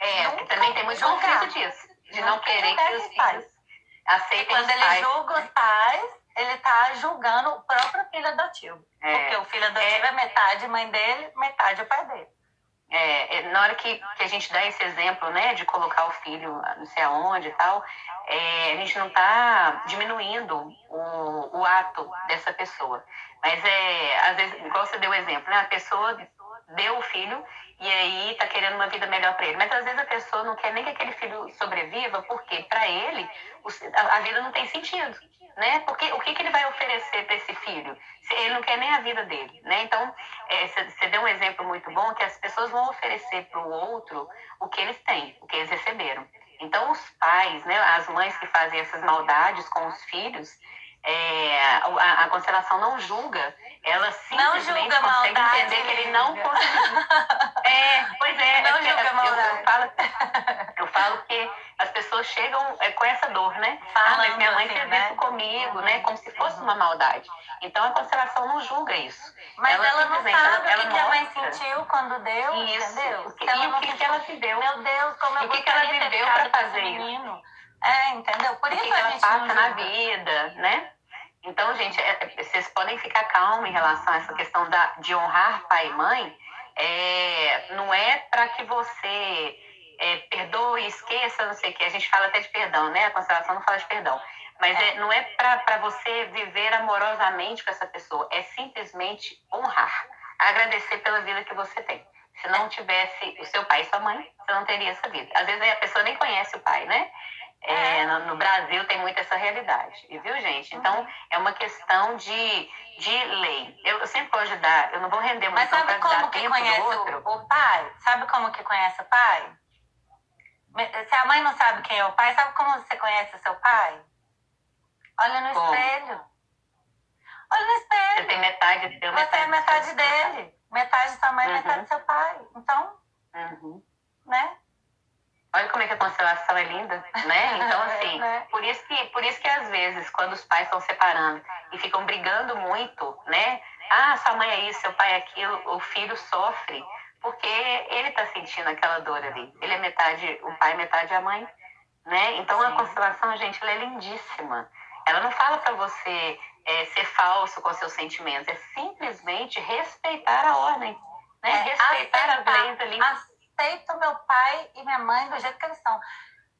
É, também tem muito conflito disso. De não, não querer que os filhos aceitem Quando os ele pais. julga os pais, ele está julgando o próprio filho adotivo. É, porque o filho adotivo é, é metade mãe dele, metade o pai dele. É, é, na hora que, que a gente dá esse exemplo, né, de colocar o filho não sei aonde e tal, é, a gente não está diminuindo o, o ato dessa pessoa. Mas é, às vezes, igual você deu o exemplo, né, a pessoa deu o filho e aí tá querendo uma vida melhor para ele. Mas às vezes a pessoa não quer nem que aquele filho sobreviva, porque para ele a vida não tem sentido, né? Porque o que, que ele vai oferecer para esse filho? Ele não quer nem a vida dele, né? Então, você é, deu um exemplo muito bom que as pessoas vão oferecer para o outro o que eles têm, o que eles receberam. Então, os pais, né, as mães que fazem essas maldades com os filhos, é, a, a, constelação não julga, ela simplesmente consegue maldade, entender que ele não conseguiu. é, pois é, não é, julga eu, eu, falo, eu falo que as pessoas chegam é, com essa dor, né? Falando ah, mas minha mãe assim, fez né? isso comigo, né? Como se fosse uma maldade. Então a constelação não julga isso. Mas ela, ela não sabe ela, ela o que, a mãe sentiu quando deu, isso, entendeu? Que, e o que, que ela viveu. Meu Deus, como eu o que, que ela viveu para fazer isso. É, entendeu? Por o isso que, que ela passa na vida, né? Então, gente, é, vocês podem ficar calmos em relação a essa questão da, de honrar pai e mãe. É, não é para que você é, perdoe, esqueça, não sei o que. A gente fala até de perdão, né? A constelação não fala de perdão. Mas é não é para você viver amorosamente com essa pessoa. É simplesmente honrar. Agradecer pela vida que você tem. Se não tivesse o seu pai e sua mãe, você não teria essa vida. Às vezes a pessoa nem conhece o pai, né? É, no, no, Brasil tem muito essa realidade, viu, gente? Então, uhum. é uma questão de, de lei. Eu, eu sempre gosto de dar, eu não vou render muito Mas sabe como que conhece o, o, pai? Sabe como que conhece o pai? Se a mãe não sabe quem é o pai, sabe como você conhece o seu pai? Olha no como? espelho. Olha no espelho. Você tem metade do seu, Você metade é metade dele. Metade da sua mãe, uhum. metade do seu pai. Então, uhum. né? Olha como é que a constelação é linda, né? Então, assim, é. por isso que, por isso que às vezes, quando os pais estão separando e ficam brigando muito, né? Ah, sua mãe é isso, seu pai é aquilo, o filho sofre, porque ele está sentindo aquela dor ali. Ele é metade o pai, metade a mãe, né? Então, a constelação, gente, ela é lindíssima. Ela não fala para você é, ser falso com seus sentimentos, é simplesmente respeitar a ordem, né? É, respeitar as leis ali aceito meu pai e minha mãe do jeito que eles são.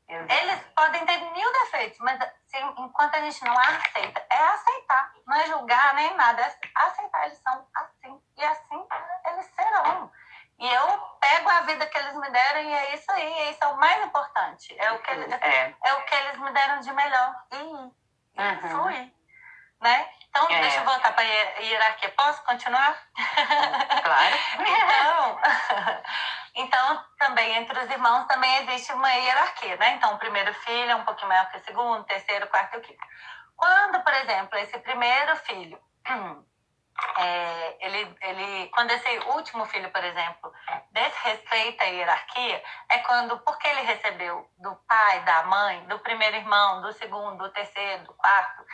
Eles podem ter mil defeitos, mas se, enquanto a gente não aceita, é aceitar, não é julgar nem nada, é aceitar. Eles são assim e assim eles serão. E eu pego a vida que eles me deram e é isso aí, isso é o mais importante. É o que, eles, é. é o que eles me deram de melhor. E, e uhum. fluir. Né? Então, é. deixa eu voltar para a hierarquia. Posso continuar? Claro. então, então, também entre os irmãos também existe uma hierarquia, né? Então, o primeiro filho é um pouquinho maior que o segundo, terceiro, quarto e o quinto. Quando, por exemplo, esse primeiro filho é, ele, ele, quando esse último filho, por exemplo, desrespeita a hierarquia, é quando, porque ele recebeu do pai, da mãe, do primeiro irmão, do segundo, do terceiro, do quarto,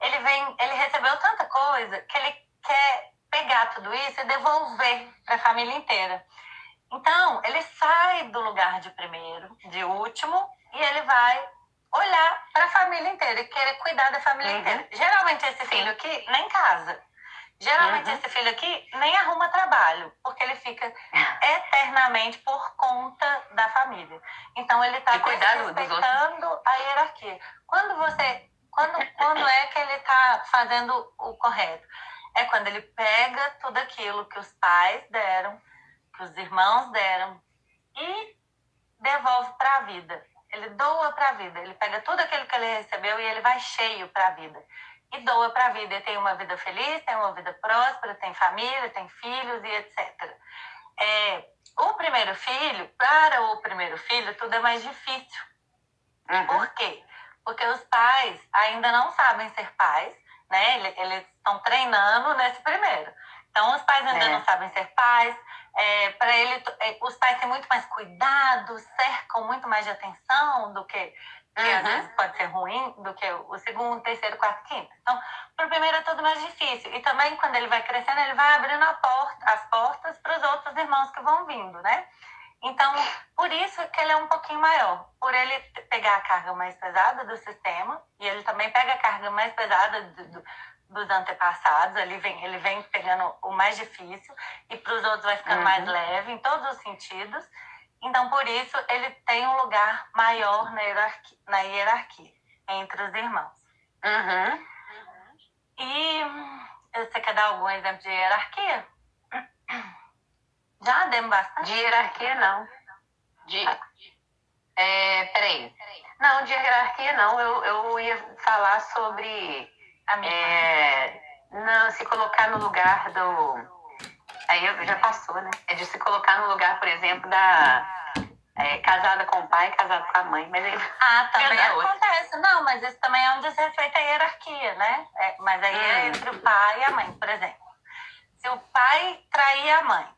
ele vem, ele recebeu tanta coisa que ele quer pegar tudo isso e devolver para a família inteira. Então, ele sai do lugar de primeiro, de último, e ele vai olhar para a família inteira e querer cuidar da família uhum. inteira. Geralmente, esse filho aqui nem casa. Geralmente, uhum. esse filho aqui nem arruma trabalho, porque ele fica eternamente por conta da família. Então, ele está respeitando a hierarquia. Quando você. Quando, quando é que ele está fazendo o correto? É quando ele pega tudo aquilo que os pais deram, que os irmãos deram, e devolve para a vida. Ele doa para a vida. Ele pega tudo aquilo que ele recebeu e ele vai cheio para a vida e doa para a vida. E tem uma vida feliz, tem uma vida próspera, tem família, tem filhos e etc. É, o primeiro filho, para o primeiro filho, tudo é mais difícil. Uhum. Por quê? Porque os pais ainda não sabem ser pais, né? Eles estão treinando nesse primeiro. Então, os pais ainda é. não sabem ser pais. É, para ele, é, os pais têm muito mais cuidado, cercam muito mais de atenção do que que uhum. às vezes pode ser ruim, do que o segundo, terceiro, quarto, quinto. Então, para o primeiro é tudo mais difícil. E também, quando ele vai crescendo, ele vai abrindo porta, as portas para os outros irmãos que vão vindo, né? Então, por isso que ele é um pouquinho maior. Por ele pegar a carga mais pesada do sistema, e ele também pega a carga mais pesada do, do, dos antepassados, ele vem, ele vem pegando o mais difícil, e para os outros vai ficando uhum. mais leve, em todos os sentidos. Então, por isso, ele tem um lugar maior na hierarquia, na hierarquia entre os irmãos. Uhum. E você quer dar algum exemplo de hierarquia? Já demos bastante. De hierarquia, não. De. É, peraí. Não, de hierarquia, não. Eu, eu ia falar sobre. É, não, se colocar no lugar do Aí já passou, né? É de se colocar no lugar, por exemplo, da é, casada com o pai, casada com a mãe. Mas ah, também acontece. Não, mas isso também é um desrespeito à hierarquia, né? É, mas aí é hum. é entre o pai e a mãe, por exemplo. Se o pai traía a mãe,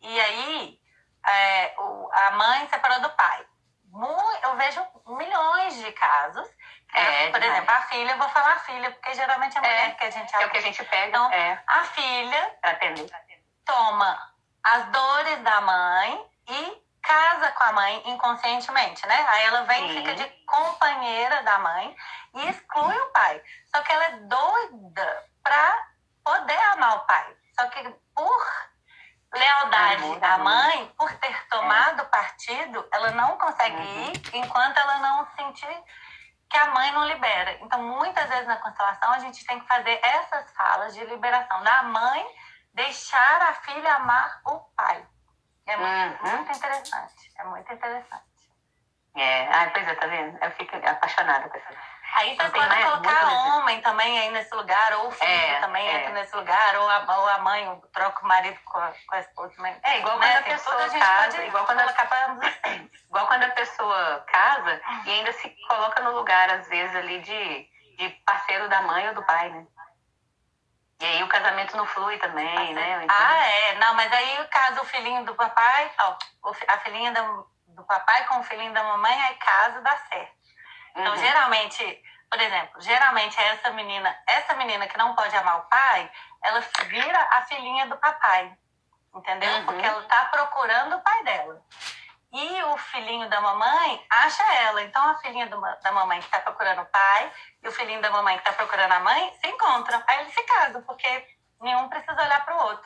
e aí é, o, a mãe separou do pai. Eu vejo milhões de casos. É, por exemplo, a filha, eu vou falar a filha, porque geralmente é a mulher que a gente É o que a gente pega. Então, é. a filha. Toma as dores da mãe e casa com a mãe inconscientemente, né? Aí ela vem e fica de companheira da mãe e exclui o pai. Só que ela é doida pra poder amar o pai. Só que por lealdade da mãe, por ter tomado partido, ela não consegue uhum. ir enquanto ela não sentir que a mãe não libera. Então, muitas vezes na constelação, a gente tem que fazer essas falas de liberação da mãe deixar a filha amar o pai. É muito, uhum. muito interessante. É muito interessante. É, ah, pois é, tá vendo? Eu fico apaixonada com essa. Aí você pode colocar homem também aí nesse lugar, ou o filho é, também é. entra nesse lugar, ou a, ou a mãe troca o marido com a, com a esposa também. É, igual né? quando a pessoa a casa, igual quando ela igual quando a pessoa casa e ainda se coloca no lugar, às vezes, ali de, de parceiro da mãe ou do pai, né? E aí o casamento não flui também, né? Então... Ah, é. Não, mas aí o caso o filhinho do papai, ó, a filhinha do, do papai com o filhinho da mamãe, aí casa dá certo. Então, uhum. geralmente, por exemplo, geralmente essa menina, essa menina que não pode amar o pai, ela vira a filhinha do papai. Entendeu? Uhum. Porque ela tá procurando o pai dela. E o filhinho da mamãe acha ela. Então a filhinha do, da mamãe que está procurando o pai e o filhinho da mamãe que está procurando a mãe se encontram. Aí eles se casam, porque nenhum precisa olhar para o outro.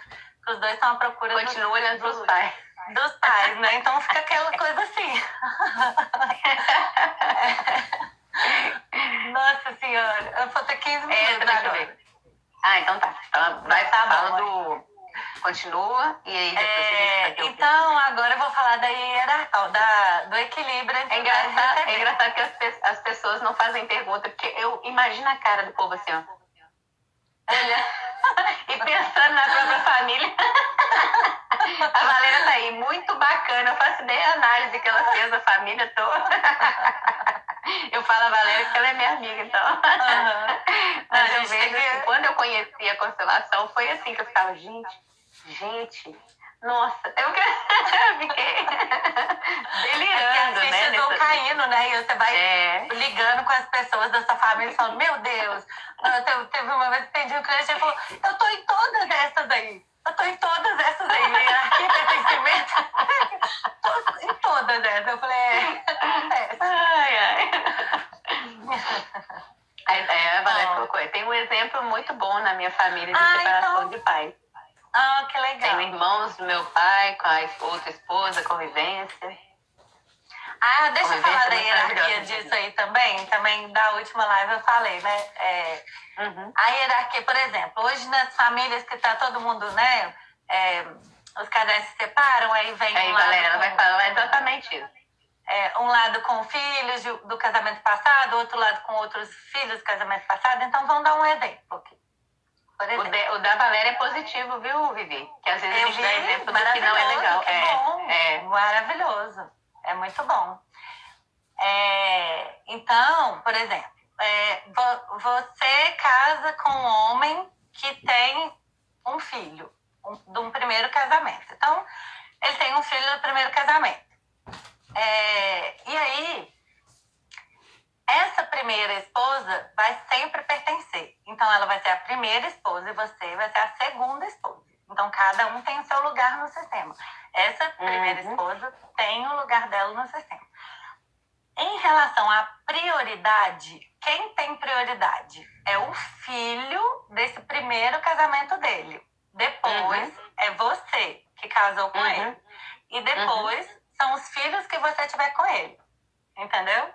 Os dois estão à procura Continua do, olhando dos pais. Dos pais, né? Então fica aquela coisa assim. Nossa senhora, eu ter 15 minutos é, agora. Ah, então tá. Então vai tá falando do Continua e aí depois é, a gente Então, agora eu vou falar da hierarquia, da, do equilíbrio entre é engraçado, é engraçado que as, as pessoas não fazem pergunta, porque eu imagino a cara do povo assim, ó. Olha, e pensando na própria família. A Valéria tá aí, muito bacana. Eu faço ideia da análise que ela fez da família toda. Eu falo a Valéria que ela é minha amiga, então. Uhum. Mas eu vejo que quando eu conheci a constelação, foi assim que eu ficava, gente, gente, nossa, eu fiquei delirando, As né? Nessa... caindo, né? E você vai é. ligando com as pessoas da sua família e falando, meu Deus. Teve uma vez que entendi um cliente e falou, eu tô em todas essas aí. Eu tô em todas essas aí. Aqui pertencimento. tô em todas essas. Eu falei, é, acontece. Ai, ai. É, a Valéria colocou. Tem um exemplo muito bom na minha família de ah, separação então... de pais. Ah, que legal. Tenho irmãos do meu pai com a outra esposa, convivência. Ah, deixa eu falar da hierarquia disso aí também. Também da última live eu falei, né? É, uhum. A hierarquia, por exemplo, hoje nas famílias que tá todo mundo, né? É, os casais se separam, aí vem. Aí, um galera, vai falar exatamente isso. É, um lado com filhos do casamento passado, outro lado com outros filhos do casamento passado. Então, vamos dar um exemplo aqui. O, de, o, da Valéria é positivo, viu, Vivi? Que às vezes eu a gente vi, dá exemplo do que não é legal. é, bom, é. Maravilhoso. É muito bom. É, então, por exemplo, é, você casa com um homem que tem um filho um, de um primeiro casamento. Então, ele tem um filho do primeiro casamento. É, e aí, essa primeira esposa vai sempre pertencer. Então, ela vai ser a primeira esposa e você vai ser a segunda esposa. Então, cada um tem o seu lugar no sistema. Essa primeira uhum. esposa tem o lugar dela no sistema. Em relação à prioridade, quem tem prioridade é o filho desse primeiro casamento dele. Depois uhum. é você que casou com uhum. ele. E depois uhum. são os filhos que você tiver com ele. Entendeu?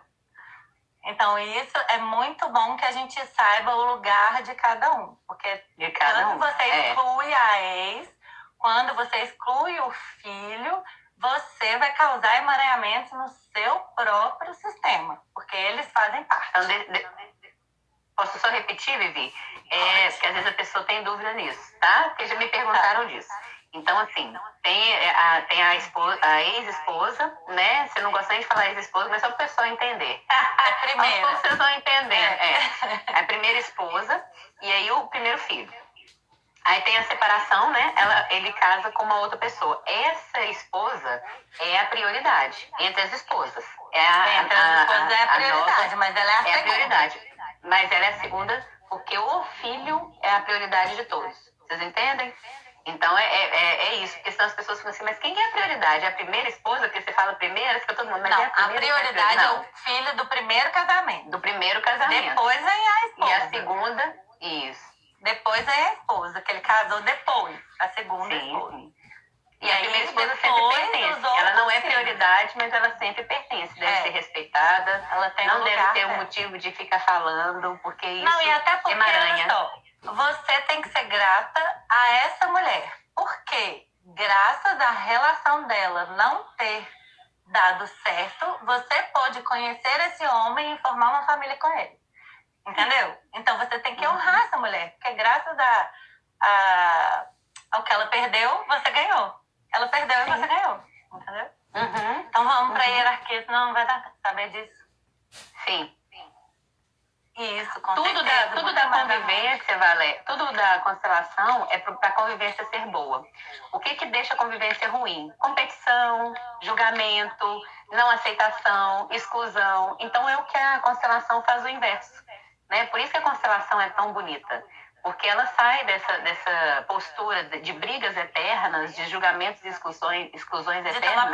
Então, isso é muito bom que a gente saiba o lugar de cada um. Porque cada quando um. você é. exclui a ex, quando você exclui o filho, você vai causar emaranhamentos no seu próprio sistema. Porque eles fazem parte. Então, de, de, posso só repetir, Vivi? É, porque às vezes a pessoa tem dúvida nisso, tá? Porque já me perguntaram tá. disso. Então, assim, tem é, a, tem a, a ex-esposa, né? Você não gosta nem de falar ex-esposa, mas só para o pessoal entender. A primeira. Aos vocês vão entender. É. é. A primeira esposa e aí o primeiro filho. Aí tem a separação, né? Ela, ele casa com uma outra pessoa. Essa esposa é a prioridade entre as esposas. É a, entre as esposas a, é a prioridade, nova, mas ela é a é segunda. a prioridade. Mas ela é a segunda porque o filho é a prioridade de todos. Vocês entendem? Então é, é, é, é isso, porque senão as pessoas ficam assim, mas quem é a prioridade? É a primeira esposa, porque você fala primeira, fica todo mundo, mas não, é a, a prioridade é o filho do primeiro casamento. Do primeiro casamento. Depois vem a esposa. E a segunda, isso. Depois vem a esposa, que ele casou depois, a segunda sim, esposa. Sim. E, a primeira esposa sempre pertence. Ela não é prioridade, mas ela sempre pertence. Deve é. ser respeitada. Ela tem não um deve ter um motivo de ficar falando, porque isso não, e até porque, emaranha. Só, você tem que ser grata a essa mulher. Porque, graças à relação dela não ter dado certo, você pode conhecer esse homem e formar uma família com ele. Entendeu? Então você tem que uhum. honrar essa mulher, porque graças a, a, ao que ela perdeu, você ganhou. Ela perdeu Sim. e você ganhou. Entendeu? Uhum. Então vamos uhum. para a hierarquia, senão não vai dar saber disso. Sim. Isso, com tudo certeza, da, tudo da convivência, Valé, tudo da constelação é para a convivência ser boa. O que que deixa a convivência ruim? Competição, julgamento, não aceitação, exclusão. Então é o que a constelação faz o inverso. Né? Por isso que a constelação é tão bonita. Porque ela sai dessa, dessa postura de, de brigas eternas, de julgamentos e exclusões, exclusões eternas,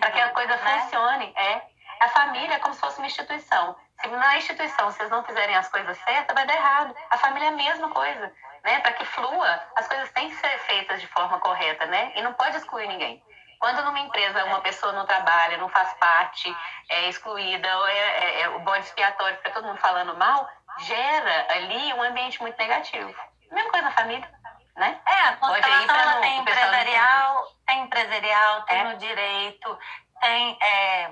para que a coisa né? funcione. É. A família é como se fosse uma instituição. Se na instituição vocês não fizerem as coisas certas, vai dar errado. A família é a mesma coisa. Né? Para que flua, as coisas têm que ser feitas de forma correta, né? E não pode excluir ninguém. Quando numa empresa uma pessoa não trabalha, não faz parte, é excluída, ou é, é, é o bode expiatório, fica todo mundo falando mal, gera ali um ambiente muito negativo. Mesma coisa na família, né? É, a Pode ir para o pessoal empresarial, tem é. no direito, tem, é,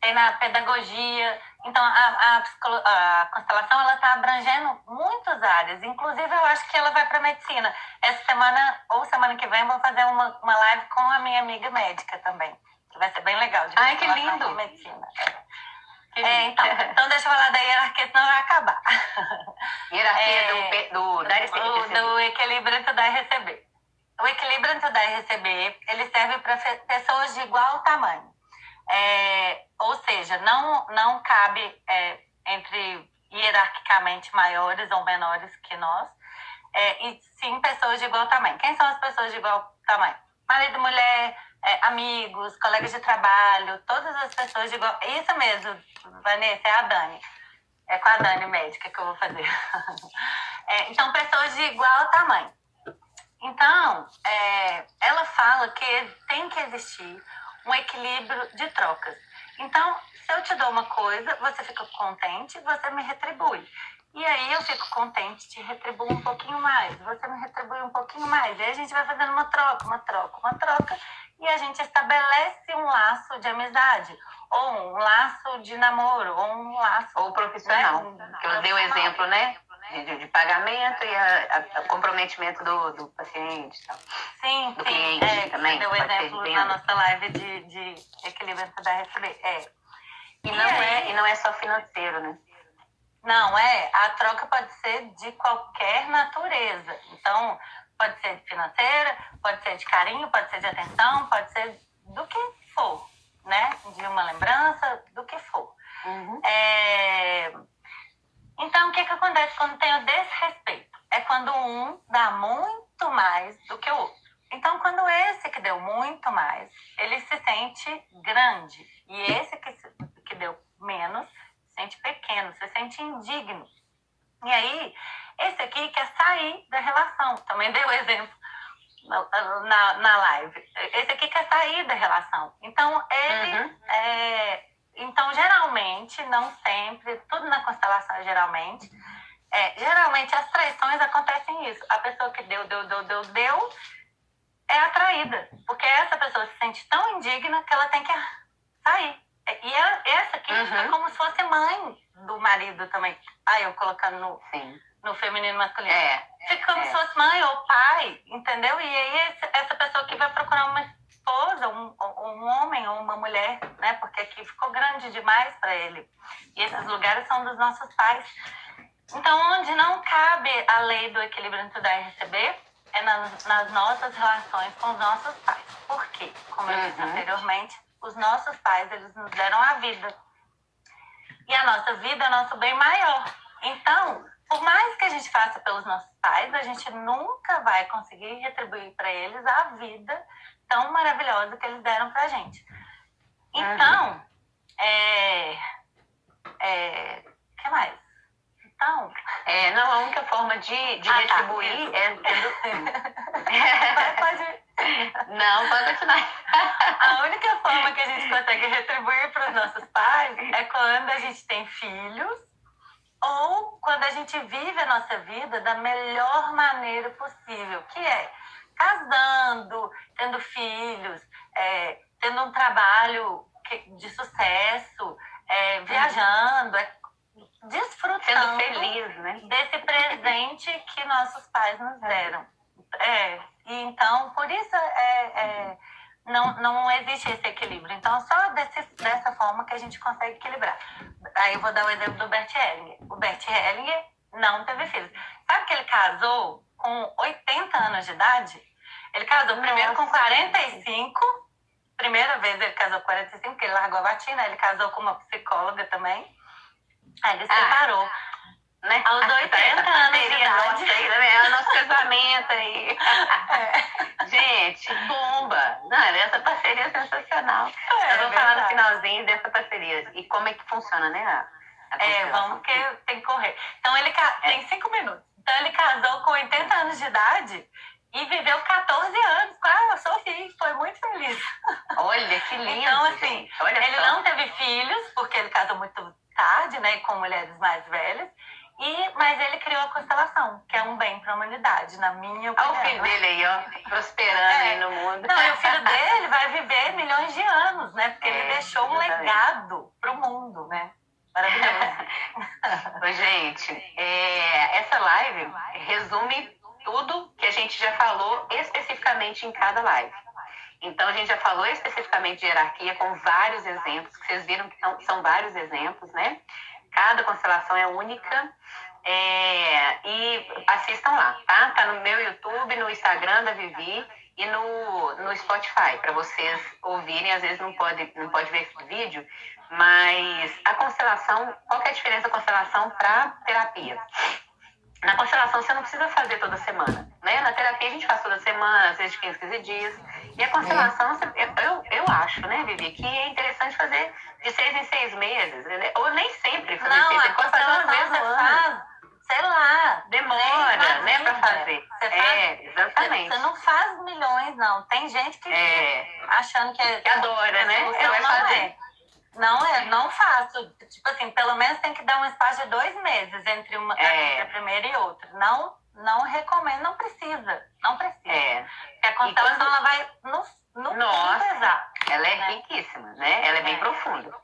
tem na pedagogia. Então, a, a, a constelação ela está abrangendo muitas áreas. Inclusive, eu acho que ela vai para medicina. Essa semana ou semana que vem, eu vou fazer uma, uma live com a minha amiga médica também. Que vai ser bem legal. De Ai, que lindo! Medicina. É. É, então, então deixa eu falar da hierarquia, senão vai acabar. Hierarquia é, do, do dar e receber. Do equilíbrio entre dar e receber. O equilíbrio entre dar e receber, ele serve para pessoas de igual tamanho. É, ou seja, não, não cabe é, entre hierarquicamente maiores ou menores que nós, é, e sim pessoas de igual tamanho. Quem são as pessoas de igual tamanho? Marido, mulher, é, amigos, colegas de trabalho, todas as pessoas de igual. Isso mesmo, Vanessa, é a Dani. É com a Dani médica que eu vou fazer. É, então, pessoas de igual tamanho. Então, é, ela fala que tem que existir um equilíbrio de trocas. Então, se eu te dou uma coisa, você fica contente, você me retribui. E aí eu fico contente, te retribuo um pouquinho mais, você me retribui um pouquinho mais. E aí a gente vai fazendo uma troca, uma troca, uma troca, e a gente estabelece um laço de amizade, ou um laço de namoro, ou um laço. Ou profissional. Né? Que eu dei o exemplo, né? De, de, pagamento e o comprometimento do, do paciente. Tal. Sim, do sim. Cliente é, também. Deu o exemplo na nossa live de, de equilíbrio da receber. É. E, e não é, e não é só financeiro, né? Não, é. A troca pode ser de qualquer natureza. Então, pode ser financeira, pode ser de carinho, pode ser de atenção, pode ser do que for, né? De uma lembrança, do que for. Uhum. É... Então, o que, que acontece quando tem o desrespeito? É quando um dá muito mais do que o outro. Então, quando esse que deu muito mais, ele se sente grande. E esse que, que deu menos sente pequeno, se sente indigno. E aí, esse aqui quer sair da relação. Também dei o exemplo na, na, na live. Esse aqui quer sair da relação. Então, ele. Uhum. É, então, geralmente, não sempre, tudo na constelação é geralmente. É, geralmente, as traições acontecem isso. A pessoa que deu, deu, deu, deu, deu, é atraída. Porque essa pessoa se sente tão indigna que ela tem que sair. E essa aqui uhum. é como se fosse mãe do marido também. Aí eu colocando no, Sim. No feminino masculino. É. Fica como é. se fosse mãe ou pai, entendeu? E aí essa pessoa aqui vai procurar uma esposa, um, um homem ou uma mulher, né? Porque aqui ficou grande demais para ele. E esses lugares são dos nossos pais. Então, onde não cabe a lei do equilíbrio entre dar e receber, é nas, nas nossas relações com os nossos pais. Por quê? Como eu disse uhum. anteriormente, os nossos pais, eles nos deram a vida. E a nossa vida é nosso bem maior. Então, por mais que a gente faça pelos nossos pais, a gente nunca vai conseguir retribuir para eles a vida tão maravilhosa que eles deram para a gente. Então, uhum. é, é, que mais? Então, é, não, a única forma de, de ah, tá. retribuir tá. é tendo... pode, não, pode continuar. A única forma que a gente consegue retribuir para os nossos pais é quando a gente tem filhos ou quando a gente vive a nossa vida da melhor maneira possível, que é casando, tendo filhos, é, tendo um trabalho de sucesso, é, viajando, é, desfrutando Sendo feliz, né? desse presente que nossos pais nos deram. É, e então, por isso é, é, não, não existe esse equilíbrio. Então, só desse, dessa forma que a gente consegue equilibrar. Aí eu vou dar o exemplo do Bert Hellinger. O Bert Hellinger não teve filhos. Sabe que ele casou com 80 anos de idade? Ele casou Nossa. primeiro com 45. Primeira vez ele casou com 45, porque ele largou a batina. Ele casou com uma psicóloga também. Aí ele ah. separou né? Aos 80 anos de idade. Né? É o nosso casamento aí. É. Gente, bomba! Não, essa parceria é sensacional. É, Nós vamos falar no finalzinho dessa parceria. E como é que funciona, né? É, vamos que tem que correr. Então, ele é. tem cinco minutos. Então, ele casou com 80 anos de idade e viveu 14 anos com a Sofia. Foi muito feliz. Olha, que lindo. Então, assim, ele só. não teve filhos, porque ele casou muito tarde, né? Com mulheres mais velhas. E, mas ele criou a constelação, que é um bem para a humanidade, na minha opinião. Olha o filho dele aí, ó, prosperando é. aí no mundo. Não, e o filho dele vai viver milhões de anos, né? Porque é, ele deixou um legado para o mundo, né? Maravilhoso. gente, é, essa live resume tudo que a gente já falou especificamente em cada live. Então, a gente já falou especificamente de hierarquia com vários exemplos, que vocês viram que são, são vários exemplos, né? Cada constelação é única. É, e assistam lá, tá? Tá no meu YouTube, no Instagram da Vivi e no, no Spotify, para vocês ouvirem. Às vezes não pode, não pode ver vídeo, mas a constelação, qual é a diferença da constelação para terapia? Na constelação você não precisa fazer toda semana, né? Na terapia a gente faz toda semana, às vezes de 15, 15 dias. E a constelação, é. eu, eu, acho, né, Vivi, que é interessante fazer de seis em seis meses. Né? Ou nem sempre fazer não, seis, você pode fazer uma vez no ano. sei lá. Demora, né, pra fazer. Você é, faz, exatamente. Você não faz milhões, não. Tem gente que é, achando que, é, que adora, né? Você vai fazer. É. Não é, não faço. Tipo assim, pelo menos tem que dar um espaço de dois meses entre uma é. entre a primeira e outra. Não, não recomendo, não precisa. Não precisa. É. Porque a constelação quando... ela vai no, no Nossa, pesar. Ela é né? riquíssima, né? Ela é bem é. profunda.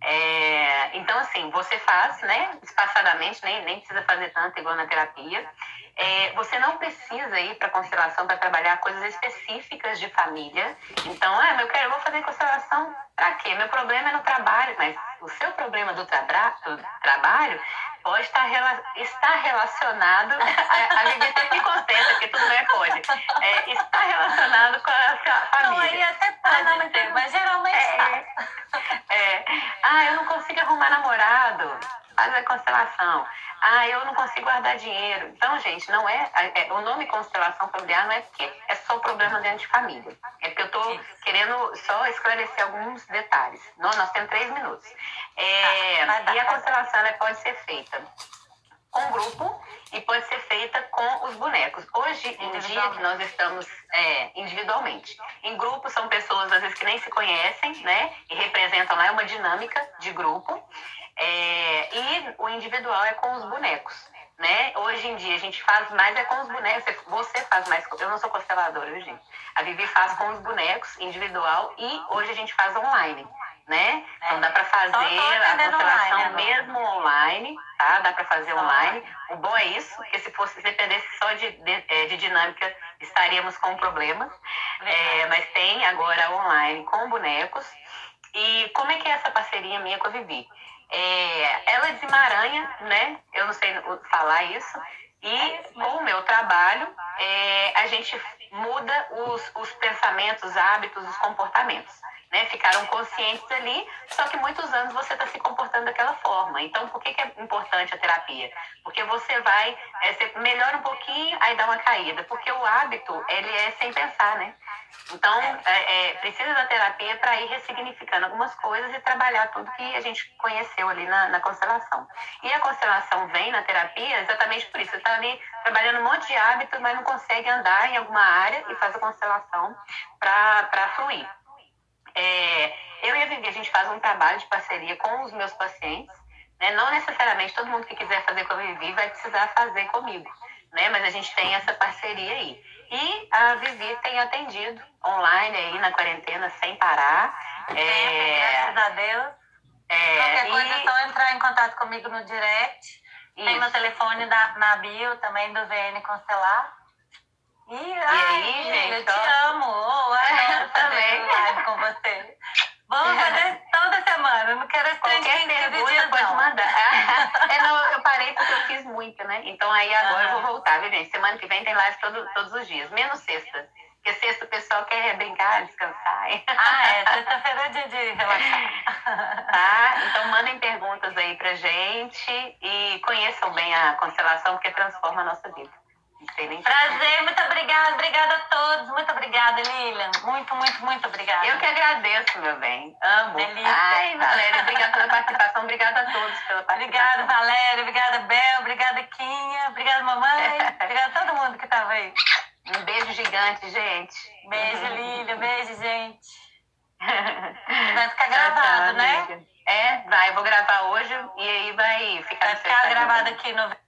É, então, assim, você faz, né, espaçadamente, nem, nem precisa fazer tanto igual na terapia. É, você não precisa ir para constelação para trabalhar coisas específicas de família. Então, ah, eu quero, eu vou fazer constelação para quê? Meu problema é no trabalho, mas o seu problema do, tra do trabalho pode estar, rela estar relacionado, a, a Vivi até me contenta, porque tudo não é pode, é, está relacionado com a sua família. Não, aí até pode, mas, mas geralmente é, é, ah, eu não consigo arrumar namorado, faz a constelação. Ah, eu não consigo guardar dinheiro. Então, gente, não é, é, o nome constelação familiar não é porque é só problema dentro de família. É porque eu estou querendo só esclarecer alguns detalhes. Nós, nós temos três minutos. É, tá, e a constelação ela pode ser feita com grupo e pode ser feita com os bonecos. Hoje em dia que nós estamos é, individualmente. Em grupo são pessoas às vezes que nem se conhecem, né? E representam lá uma dinâmica de grupo. É, e o individual é com os bonecos. Né? Hoje em dia a gente faz mais é com os bonecos. Você faz mais. Eu não sou consteladora, viu, gente? A Vivi faz com os bonecos individual e hoje a gente faz online. Né? Então dá para fazer a constelação online, mesmo online, tá? Dá para fazer online. O bom é isso, porque se fosse se dependesse só de, de, é, de dinâmica, estaríamos com problemas. É, mas tem agora online com bonecos. E como é que é essa parceria minha com a Vivi? É, ela desemaranha, né? Eu não sei falar isso. E com o meu trabalho, é, a gente muda os, os pensamentos, os hábitos, os comportamentos. Né, ficaram conscientes ali, só que muitos anos você está se comportando daquela forma. Então, por que, que, é importante a terapia? Porque você vai, é, você melhora um pouquinho, aí dá uma caída. Porque o hábito, ele é sem pensar, né? Então, é, é, precisa da terapia para ir ressignificando algumas coisas e trabalhar tudo que a gente conheceu ali na, na constelação. E a constelação vem na terapia exatamente por isso. Você está ali trabalhando um monte de hábitos, mas não consegue andar em alguma área e faz a constelação para fluir. É, eu e a Vivi, a gente faz um trabalho de parceria com os meus pacientes. Né? Não necessariamente todo mundo que quiser fazer com a Vivi vai precisar fazer comigo, né? mas a gente tem essa parceria aí. E a Vivi tem atendido online aí na quarentena sem parar. É, graças a Deus. É, Qualquer coisa é só entrar em contato comigo no direct. Isso. Tem meu telefone da, na bio também do VN Constelar. E, e ai, aí, gente, eu te amo. Oh, adoro também live com você. Vamos fazer toda semana. Não quero pergunta pode não. mandar. é, não, eu parei porque eu fiz muito, né? Então aí agora eu vou voltar, viu, gente? Semana que vem tem live todo, todos os dias, menos sexta. Porque sexta o pessoal quer brincar, descansar. Ah, é. Sexta-feira é dia de relaxar. Tá? Então mandem perguntas aí pra gente e conheçam bem a constelação, porque transforma a nossa vida. Prazer, muito obrigada, obrigada a todos. Muito obrigada, Lilian. Muito, muito, muito obrigada. Eu que agradeço, meu bem. Amo. Delícia. Ai, Valéria, obrigada pela participação. Obrigada a todos pela participação. Obrigada, Valéria. Obrigada, Bel. Obrigada, Quinha. Obrigada, mamãe. obrigada a todo mundo que estava aí. Um beijo gigante, gente. Beijo, Lilian. Beijo, gente. Vai ficar gravado, tchau, tchau, né? É, vai. Eu vou gravar hoje e aí vai ficar Vai ficar gravado aqui no